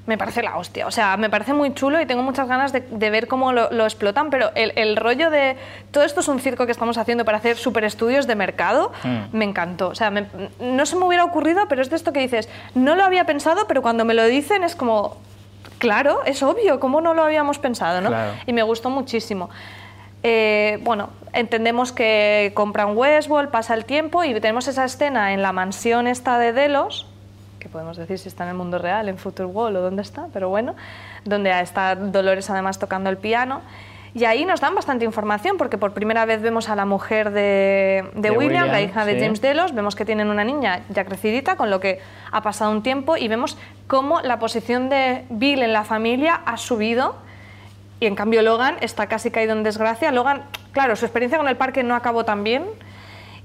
me parece la hostia. O sea, me parece muy chulo y tengo muchas ganas de, de ver cómo lo, lo explotan, pero el, el rollo de todo esto es un circo que estamos haciendo para hacer super estudios de mercado, Mm. me encantó. O sea, me- no se me hubiera ocurrido, pero es de esto que dices, no lo había pensado, pero cuando me lo dicen es como, claro, es obvio, ¿cómo no lo habíamos pensado? ¿no? Claro. Y me gustó muchísimo. Eh, bueno, entendemos que compran Westworld, pasa el tiempo y tenemos esa escena en la mansión esta de Delos, que podemos decir si está en el mundo real, en Future World o dónde está, pero bueno, donde está Dolores además tocando el piano. Y ahí nos dan bastante información porque por primera vez vemos a la mujer de, de De William, la hija de. James Delos, vemos que tienen una niña ya crecidita, con lo que ha pasado un tiempo y vemos cómo la posición de Bill en la familia ha subido y en cambio Logan está casi caído en desgracia. Logan, claro, su experiencia con el parque no acabó tan bien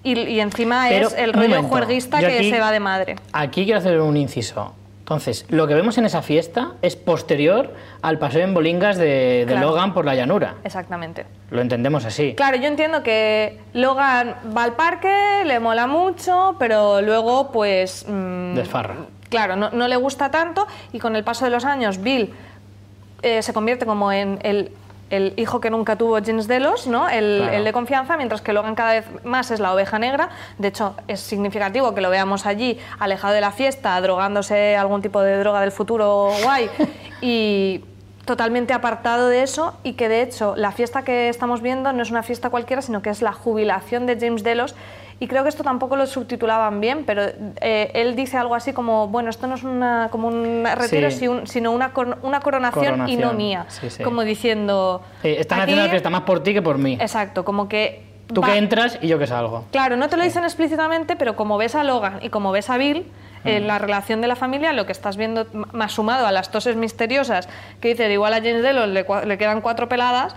y, y encima Pero, es el rollo juerguista que aquí- se va de madre. Aquí quiero hacer un inciso. Entonces, lo que vemos en esa fiesta es posterior al paseo en bolingas de, de Claro. Logan por la llanura. Exactamente. Lo entendemos así. Claro, yo entiendo que Logan va al parque, le mola mucho, pero luego pues... mm, Desfarra. Claro, no, no le gusta tanto y con el paso de los años Bill eh, se convierte como en el, el hijo que nunca tuvo James Delos, ¿no? El, Claro. el de confianza, mientras que Logan cada vez más es la oveja negra. De hecho, es significativo que lo veamos allí, alejado de la fiesta, drogándose algún tipo de droga del futuro guay y totalmente apartado de eso y que de hecho la fiesta que estamos viendo no es una fiesta cualquiera, sino que es la jubilación de James Delos y creo que esto tampoco lo subtitulaban bien, pero eh, él dice algo así como, bueno, esto no es una, como un retiro, Sí. si un- sino una, cor- una coronación, y no Coronación, mía. sí, sí. Como diciendo... Eh, están haciendo la fiesta más por ti que por mí. Exacto, como que... Tú va- que entras y yo que salgo. Claro, no te lo dicen explícitamente, pero como ves a Logan y como ves a Bill, en la relación de la familia, lo que estás viendo, más sumado a las toses misteriosas, que dice, de igual a James Delos le, le quedan cuatro peladas,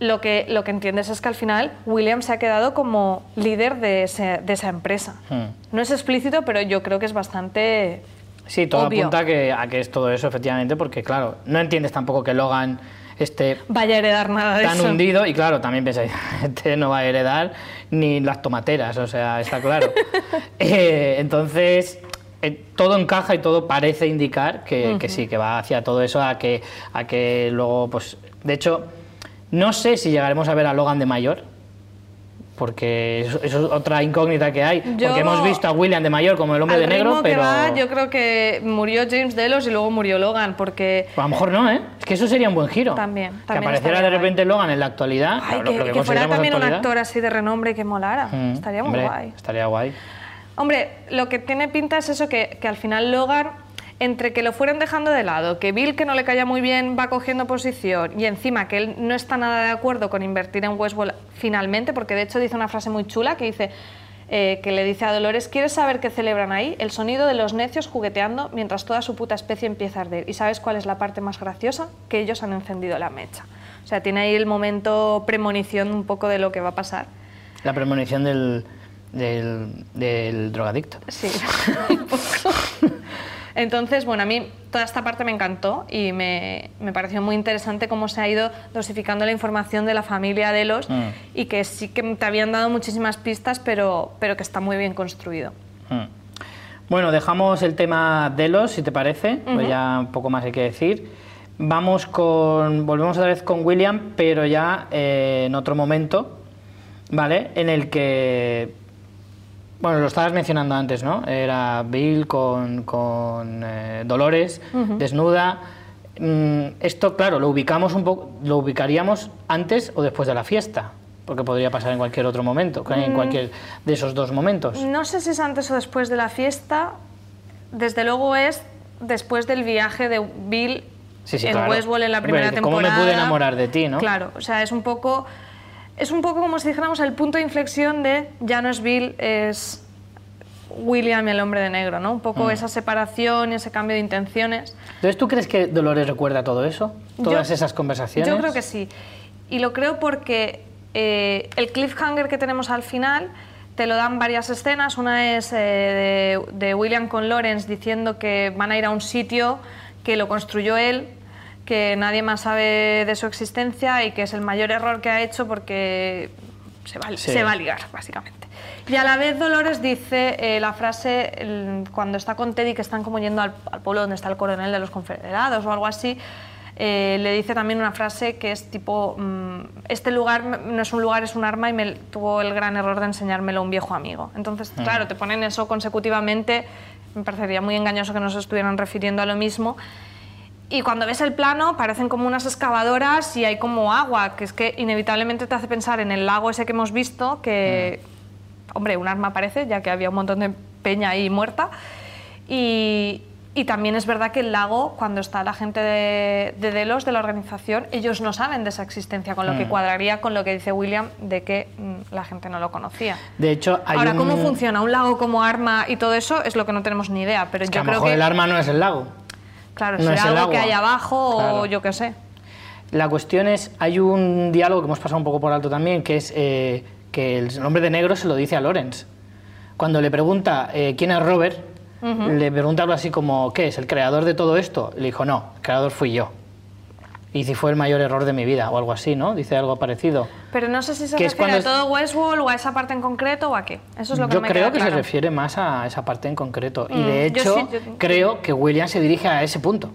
lo que, lo que entiendes es que al final William se ha quedado como líder de, ese- de esa empresa. Hmm. No es explícito, pero yo creo que es bastante... Sí, todo Obvio. apunta a que, a que es todo eso, efectivamente, porque, claro, no entiendes tampoco que Logan esté Vaya a heredar nada de tan eso. hundido y, claro, también pensáis, este no va a heredar ni las tomateras, o sea, está claro. Eh, entonces, eh, todo encaja y todo parece indicar que, que sí, que va hacia todo eso, a que, a que luego, pues, de hecho, no sé si llegaremos a ver a Logan de mayor. Porque eso, eso es otra incógnita que hay. Yo- porque hemos visto a William de mayor como el hombre Al de negro, ritmo que pero. va, yo creo que murió James Delos y luego murió Logan, porque... A lo mejor no, ¿eh? Es que eso sería un buen giro. También, Que apareciera de guay. repente Logan en la actualidad. Ay, claro, que, lo que que fuera también un actor así de renombre y que molara. Mm, Estaría muy hombre, guay. Estaría guay. Hombre, lo que tiene pinta es eso, que, que al final Logan, entre que lo fueran dejando de lado, que Bill, que no le caía muy bien, va cogiendo posición, y encima que él no está nada de acuerdo con invertir en Westworld finalmente, porque de hecho dice una frase muy chula que dice... eh, que le dice a Dolores, ¿quieres saber qué celebran ahí? El sonido de los necios jugueteando mientras toda su puta especie empieza a arder. ¿Y sabes cuál es la parte más graciosa? Que ellos han encendido la mecha. O sea, tiene ahí el momento premonición un poco de lo que va a pasar. La premonición del, del, del drogadicto. Sí, un poco. Entonces, bueno, a mí toda esta parte me encantó y me, me pareció muy interesante cómo se ha ido dosificando la información de la familia Delos Mm. y que sí que te habían dado muchísimas pistas, pero, pero que está muy bien construido. Mm. Bueno, dejamos el tema Delos, si te parece, pues ya un poco más hay que decir. Vamos con, volvemos otra vez con William, pero ya eh, en otro momento, ¿vale? En el que, bueno, lo estabas mencionando antes, ¿no? Era Bill con, con eh, Dolores, desnuda. Mm, esto, claro, lo ubicamos un poco, lo ubicaríamos antes o después de la fiesta, porque podría pasar en cualquier otro momento, en cualquier de esos dos momentos. No sé si es antes o después de la fiesta, desde luego es después del viaje de Bill Sí, sí, en claro. Westworld en la primera dice, ¿cómo me temporada. pude enamorar de ti, no? Claro, o sea, es un poco es un poco como si dijéramos el punto de inflexión de ya no es Bill, es William el hombre de negro, ¿no? Un poco Mm. esa separación, ese cambio de intenciones. Entonces, ¿tú crees que Dolores recuerda todo eso? ¿Todas Yo- esas conversaciones? Yo creo que sí. Y lo creo porque eh, el cliffhanger que tenemos al final te lo dan varias escenas. Una es eh, de, de William con Lawrence diciendo que van a ir a un sitio que lo construyó él, que nadie más sabe de su existencia y que es el mayor error que ha hecho porque se va, Sí. se va a ligar, básicamente. Y a la vez Dolores dice eh, la frase el- cuando está con Teddy que están como yendo al, al pueblo donde está el coronel de los confederados o algo así. eh, le dice también una frase que es tipo, mm, este lugar no es un lugar, es un arma y me tuvo el gran error de enseñármelo un viejo amigo. Entonces, claro, te ponen eso consecutivamente, me parecería muy engañoso que nos estuvieran refiriendo a lo mismo. Y cuando ves el plano parecen como unas excavadoras y hay como agua, que es que inevitablemente te hace pensar en el lago ese que hemos visto, que, hombre, un arma parece, ya que había un montón de peña ahí muerta. Y, y también es verdad que el lago, cuando está la gente de, de Delos, de la organización, ellos no saben de esa existencia, con lo que cuadraría con lo que dice William de que mm, la gente no lo conocía. De hecho, hay Ahora, un... ¿cómo funciona un lago como arma y todo eso? Es lo que no tenemos ni idea, pero Es que yo a lo creo mejor que... el arma no es el lago. Claro, No será es el algo que agua. hay abajo Claro. o yo qué sé. La cuestión es, hay un diálogo que hemos pasado un poco por alto también, que es eh, que el hombre de negro se lo dice a Lawrence. Cuando le pregunta eh, quién es Robert, le pregunta algo así como, ¿qué es? ¿El creador de todo esto? Le dijo, no, el creador fui yo. Y si fue el mayor error de mi vida, o algo así, ¿no? Dice algo parecido. Pero no sé si se Que refiere a todo Westworld o a esa parte en concreto o a qué. Eso es lo que Yo no me creo queda que se refiere más a esa parte en concreto. Y Mm, de yo hecho, sí, yo- creo que William se dirige a ese punto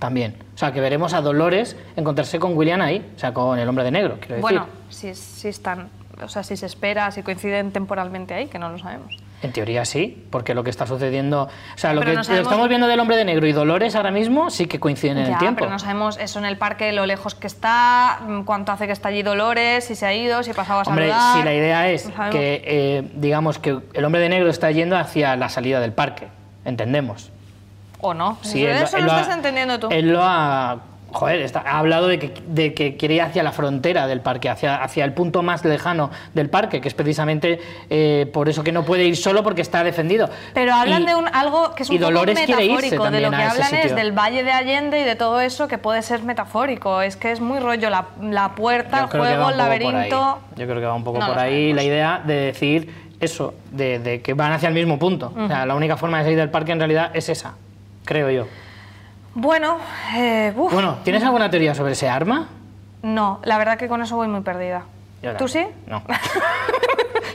también. O sea, que veremos a Dolores encontrarse con William ahí, o sea, con el hombre de negro, quiero decir. Bueno, si, si están, o sea, si se espera, si coinciden temporalmente ahí, que no lo sabemos. En teoría sí, porque lo que está sucediendo, o sea, lo Pero que no sabemos- estamos viendo del hombre de negro y Dolores ahora mismo sí que coinciden en el tiempo. pero no sabemos eso en el parque, lo lejos que está, mm, cuánto hace que está allí Dolores, si se ha ido, si ha pasado a Hombre, saludar. si la idea es No que, eh, digamos, que el hombre de negro está yendo hacia la salida del parque, entendemos. O no. Sí, eso él lo- eso él lo lo ha- estás entendiendo tú. Él lo ha. Joder, está- ha hablado de que, de que quiere ir hacia la frontera del parque, hacia, hacia el punto más lejano del parque, que es precisamente eh, por eso que no puede ir solo porque está defendido. Pero hablan Y- de un, algo que es un y poco Dolores metafórico, de lo que hablan es del Valle de Allende y de todo eso que puede ser metafórico. Es que es muy rollo la, la puerta, el juego, el laberinto. Yo creo que va un poco No por ahí la idea de decir eso, de, de que van hacia el mismo punto. O sea, la única forma de salir del parque en realidad es esa, creo yo. Bueno, eh, uf, Bueno, ¿tienes alguna teoría sobre ese arma? no, la verdad que con eso voy muy perdida. ¿Tú sí? No.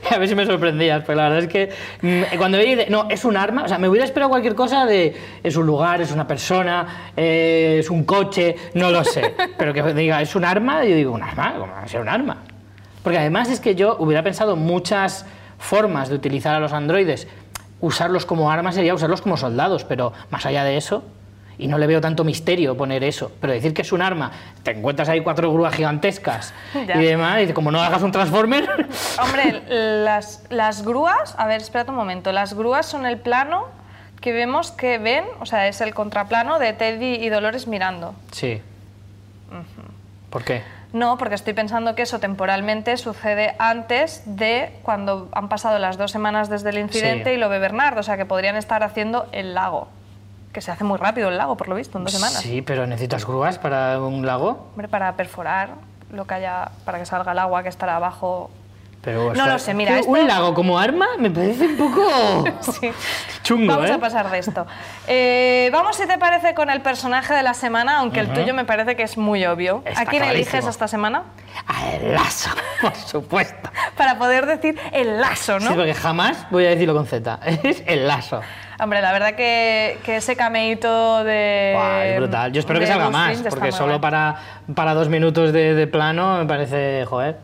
a ver si me sorprendías, pero la verdad es que mm, cuando veía, no, es un arma, o sea, me hubiera esperado cualquier cosa de es un lugar, es una persona, eh, es un coche, no lo sé, pero que diga es un arma, yo digo, ¿un arma? ¿Cómo va a ser un arma? Porque además es que yo hubiera pensado muchas formas de utilizar a los androides, usarlos como armas sería usarlos como soldados, pero más allá de eso, y no le veo tanto misterio poner eso, pero decir que es un arma, te encuentras ahí cuatro grúas gigantescas Ya. y demás, y como no hagas un transformer, Hombre, las, las grúas, a ver, espérate un momento, las grúas son el plano que vemos que ven, o sea, es el contraplano de Teddy y Dolores mirando. sí. ¿Por qué? No, porque estoy pensando que eso temporalmente sucede antes de cuando han pasado las dos semanas desde el incidente Sí. y lo ve Bernardo, o sea que podrían estar haciendo el lago, que se hace muy rápido el lago, por lo visto, en dos semanas. Sí, pero necesitas grúas para un lago. Hombre, para perforar lo que haya, para que salga el agua que estará abajo. Pero, No lo sé, mira, esto- Un lago como arma me parece un poco Sí. chungo, Vamos ¿eh? a pasar de esto. Eh, vamos, si te parece, con el personaje de la semana, aunque el tuyo me parece que es muy obvio. Está ¿A quién eliges clarísimo. esta semana? A el lazo, por supuesto. Para poder decir el lazo, ¿no? Sí, porque jamás voy a decirlo con Z. Es el lazo. Hombre, la verdad que, que ese cameíto de. Buah, es brutal. Yo espero que salga más, porque solo para, para dos minutos de, de plano me parece, joder.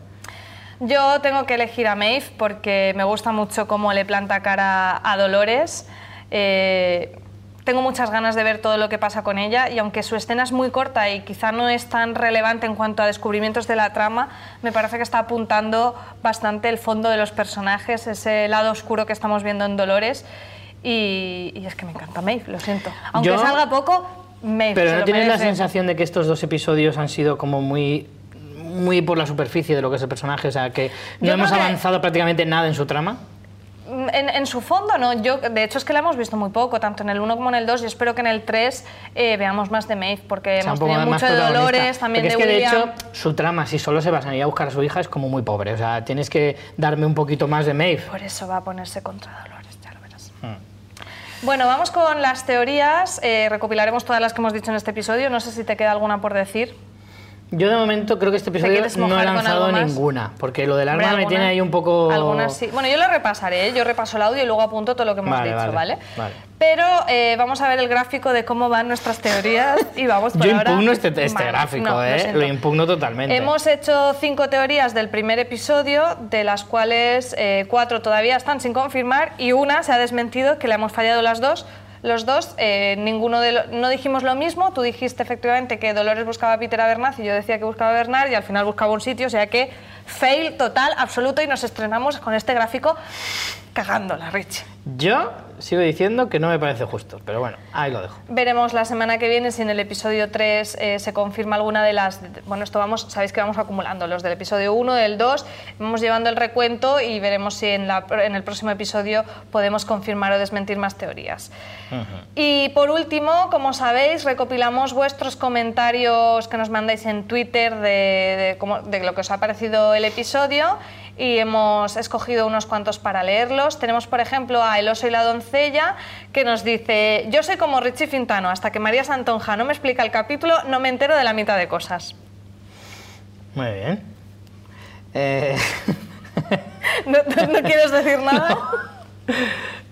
Yo tengo que elegir a Maeve porque me gusta mucho cómo le planta cara a Dolores. Eh, tengo muchas ganas de ver todo lo que pasa con ella y aunque su escena es muy corta y quizá no es tan relevante en cuanto a descubrimientos de la trama, me parece que está apuntando bastante el fondo de los personajes, ese lado oscuro que estamos viendo en Dolores. Y, y es que me encanta Maeve, lo siento. Aunque Yo- salga poco, Maeve. Pero se ¿no lo tienes la merece. sensación de que estos dos episodios han sido como muy muy por la superficie de lo que es el personaje? O sea, que no Yo hemos creo que- avanzado prácticamente nada en su trama. En, en su fondo, no. Yo, de hecho, es que la hemos visto muy poco, tanto en el 1 como en el 2, y espero que en el 3 eh, veamos más de Maeve, porque sea, hemos tenido mucho de. Dolores, también Porque de es que, William. de hecho, su trama, si solo se basa en ir a buscar a su hija, es como muy pobre. O sea, tienes que darme un poquito más de Maeve. Por eso va a ponerse contra Dolores, ya lo verás. Hmm. Bueno, vamos con las teorías. eh, recopilaremos todas las que hemos dicho en este episodio. No sé si te queda alguna por decir. Yo de momento creo que este episodio no he lanzado ninguna, porque lo del arma me tiene ahí un poco... Algunas sí. Bueno, yo lo repasaré, ¿eh? yo repaso el audio y luego apunto todo lo que hemos Vale, dicho, vale. Pero eh, vamos a ver el gráfico de cómo van nuestras teorías y vamos por Yo ahora- impugno este, este gráfico, no, ¿eh? siento. Lo impugno totalmente. Hemos hecho cinco teorías del primer episodio, de las cuales eh, cuatro todavía están sin confirmar y una se ha desmentido, que le hemos fallado las dos. Los dos, eh, ninguno de lo- no dijimos lo mismo. Tú dijiste efectivamente que Dolores buscaba a Peter a Bernard y yo decía que buscaba a Bernard y al final buscaba un sitio, o sea que fail total, absoluto y nos estrenamos con este gráfico cagándola, Rich. Yo sigo diciendo que no me parece justo, pero bueno, ahí lo dejo. Veremos la semana que viene si en el episodio 3 eh, se confirma alguna de las... Bueno, esto vamos, sabéis que vamos acumulando los del episodio 1, del 2, vamos llevando el recuento y veremos si en, la- en el próximo episodio podemos confirmar o desmentir más teorías. Y por último, como sabéis, recopilamos vuestros comentarios que nos mandáis en Twitter de, de cómo- de lo que os ha parecido el episodio y hemos escogido unos cuantos para leerlos. Tenemos, por ejemplo, a El oso y la doncella que nos dice, yo soy como Richie Fintano, hasta que María Santonja no me explica el capítulo, no me entero de la mitad de cosas. Muy bien. Eh, ¿No, no- no quieres decir nada?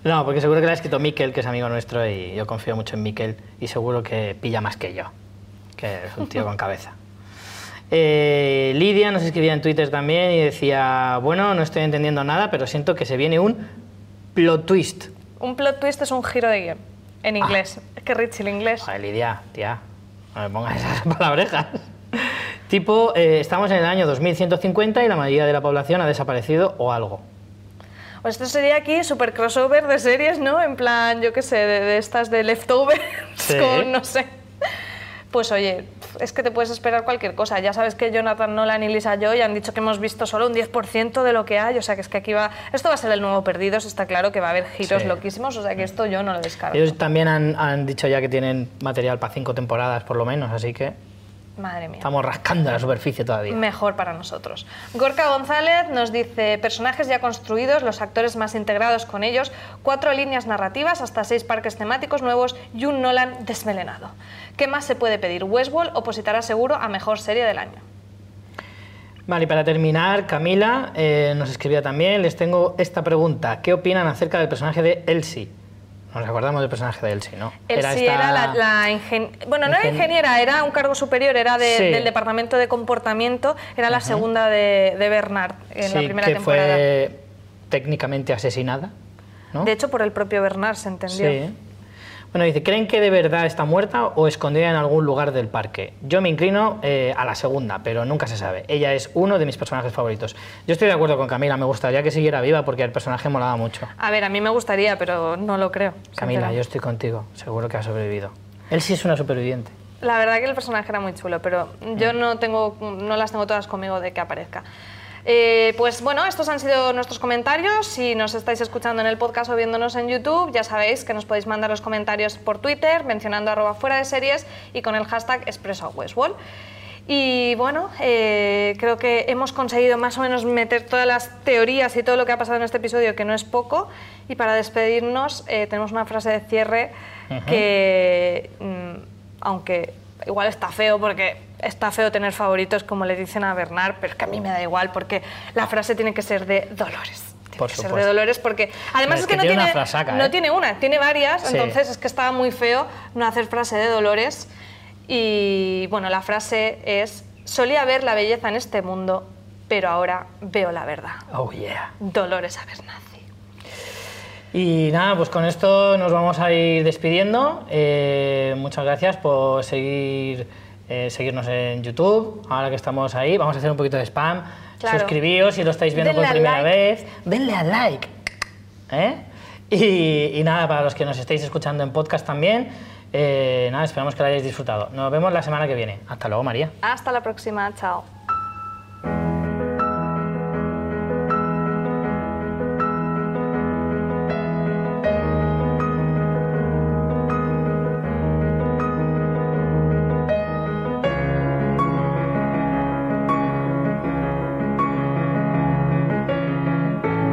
No, porque seguro que la ha escrito Miquel, que es amigo nuestro, y yo confío mucho en Miquel, y seguro que pilla más que yo, que es un tío con cabeza. Eh, Lidia nos escribía en Twitter también y decía, bueno, no estoy entendiendo nada, pero siento que se viene un plot twist. Un plot twist es un giro de guion, en inglés. Es que el inglés. Joder, Lidia, tía, no me pongas esas palabrejas. tipo, eh, estamos en el año 2150 y la mayoría de la población ha desaparecido o algo. Pues esto sería aquí super crossover de series, ¿no? En plan, yo qué sé, de, de estas de leftovers, Sí. con no sé. Pues oye, es que te puedes esperar cualquier cosa. Ya sabes que Jonathan Nolan y Lisa Joy han dicho que hemos visto solo un 10% de lo que hay, o sea que es que aquí va... Esto va a ser el nuevo Perdidos, está claro que va a haber giros Sí. loquísimos, o sea que esto yo no lo descarto. Ellos también han, han dicho ya que tienen material para cinco temporadas por lo menos, así que Madre mía. estamos rascando la superficie todavía. Mejor para nosotros. Gorka González nos dice, personajes ya construidos, los actores más integrados con ellos, cuatro líneas narrativas, hasta seis parques temáticos nuevos y un Nolan desmelenado. ¿Qué más se puede pedir? Westworld opositará seguro a mejor serie del año. Vale, y para terminar, Camila eh, nos escribía también, les tengo esta pregunta. ¿Qué opinan acerca del personaje de Elsie? Nos acordamos del personaje de Elsie, ¿no? Él sí esta- era la, la ingen- Bueno, no era ingen- ingeniera, era un cargo superior, era de- Sí. del departamento de comportamiento, era la segunda de, de Bernard en la primera que temporada. fue técnicamente asesinada, ¿no? De hecho, por el propio Bernard se entendió. Sí. Bueno, dice, ¿creen que de verdad está muerta o escondida en algún lugar del parque? Yo me inclino eh, a la segunda, pero nunca se sabe. Ella es uno de mis personajes favoritos. Yo estoy de acuerdo con Camila, me gustaría que siguiera viva porque el personaje molaba mucho. A ver, a mí me gustaría, pero no lo creo. Camila, yo estoy contigo, seguro que ha sobrevivido. Él sí es una superviviente. La verdad que el personaje era muy chulo, pero yo no, tengo, no las tengo todas conmigo de que aparezca. Eh, pues bueno, estos han sido nuestros comentarios. Si nos estáis escuchando en el podcast o viéndonos en YouTube, ya sabéis que nos podéis mandar los comentarios por Twitter mencionando arroba fuera de series y con el hashtag expreso Westwall. Y bueno, eh, creo que hemos conseguido más o menos meter todas las teorías y todo lo que ha pasado en este episodio, que no es poco. Y para despedirnos, eh, tenemos una frase de cierre que, mm, aunque igual está feo, porque está feo tener favoritos como le dicen a Bernard, pero es que a mí me da igual, porque la frase tiene que ser de Dolores. Tiene Por que ser de. Dolores, porque además Es es, que, que no tiene tiene, una frasaca, no ¿eh? tiene una, tiene varias, Sí. entonces es que estaba muy feo no hacer frase de Dolores. Y bueno, la frase es, solía ver la belleza en este mundo, pero ahora veo la verdad. Oh, yeah. Dolores Abernathy. Y nada, pues con esto nos vamos a ir despidiendo. Eh, muchas gracias por seguir, eh, seguirnos en YouTube. Ahora que estamos ahí, vamos a hacer un poquito de spam. Claro. Suscribíos si lo estáis viendo Denle por primera like. vez. Denle al like. ¿eh? Y, y nada, para los que nos estéis escuchando en podcast también, eh, nada, esperamos que lo hayáis disfrutado. Nos vemos la semana que viene. Hasta luego, María. Hasta la próxima, chao.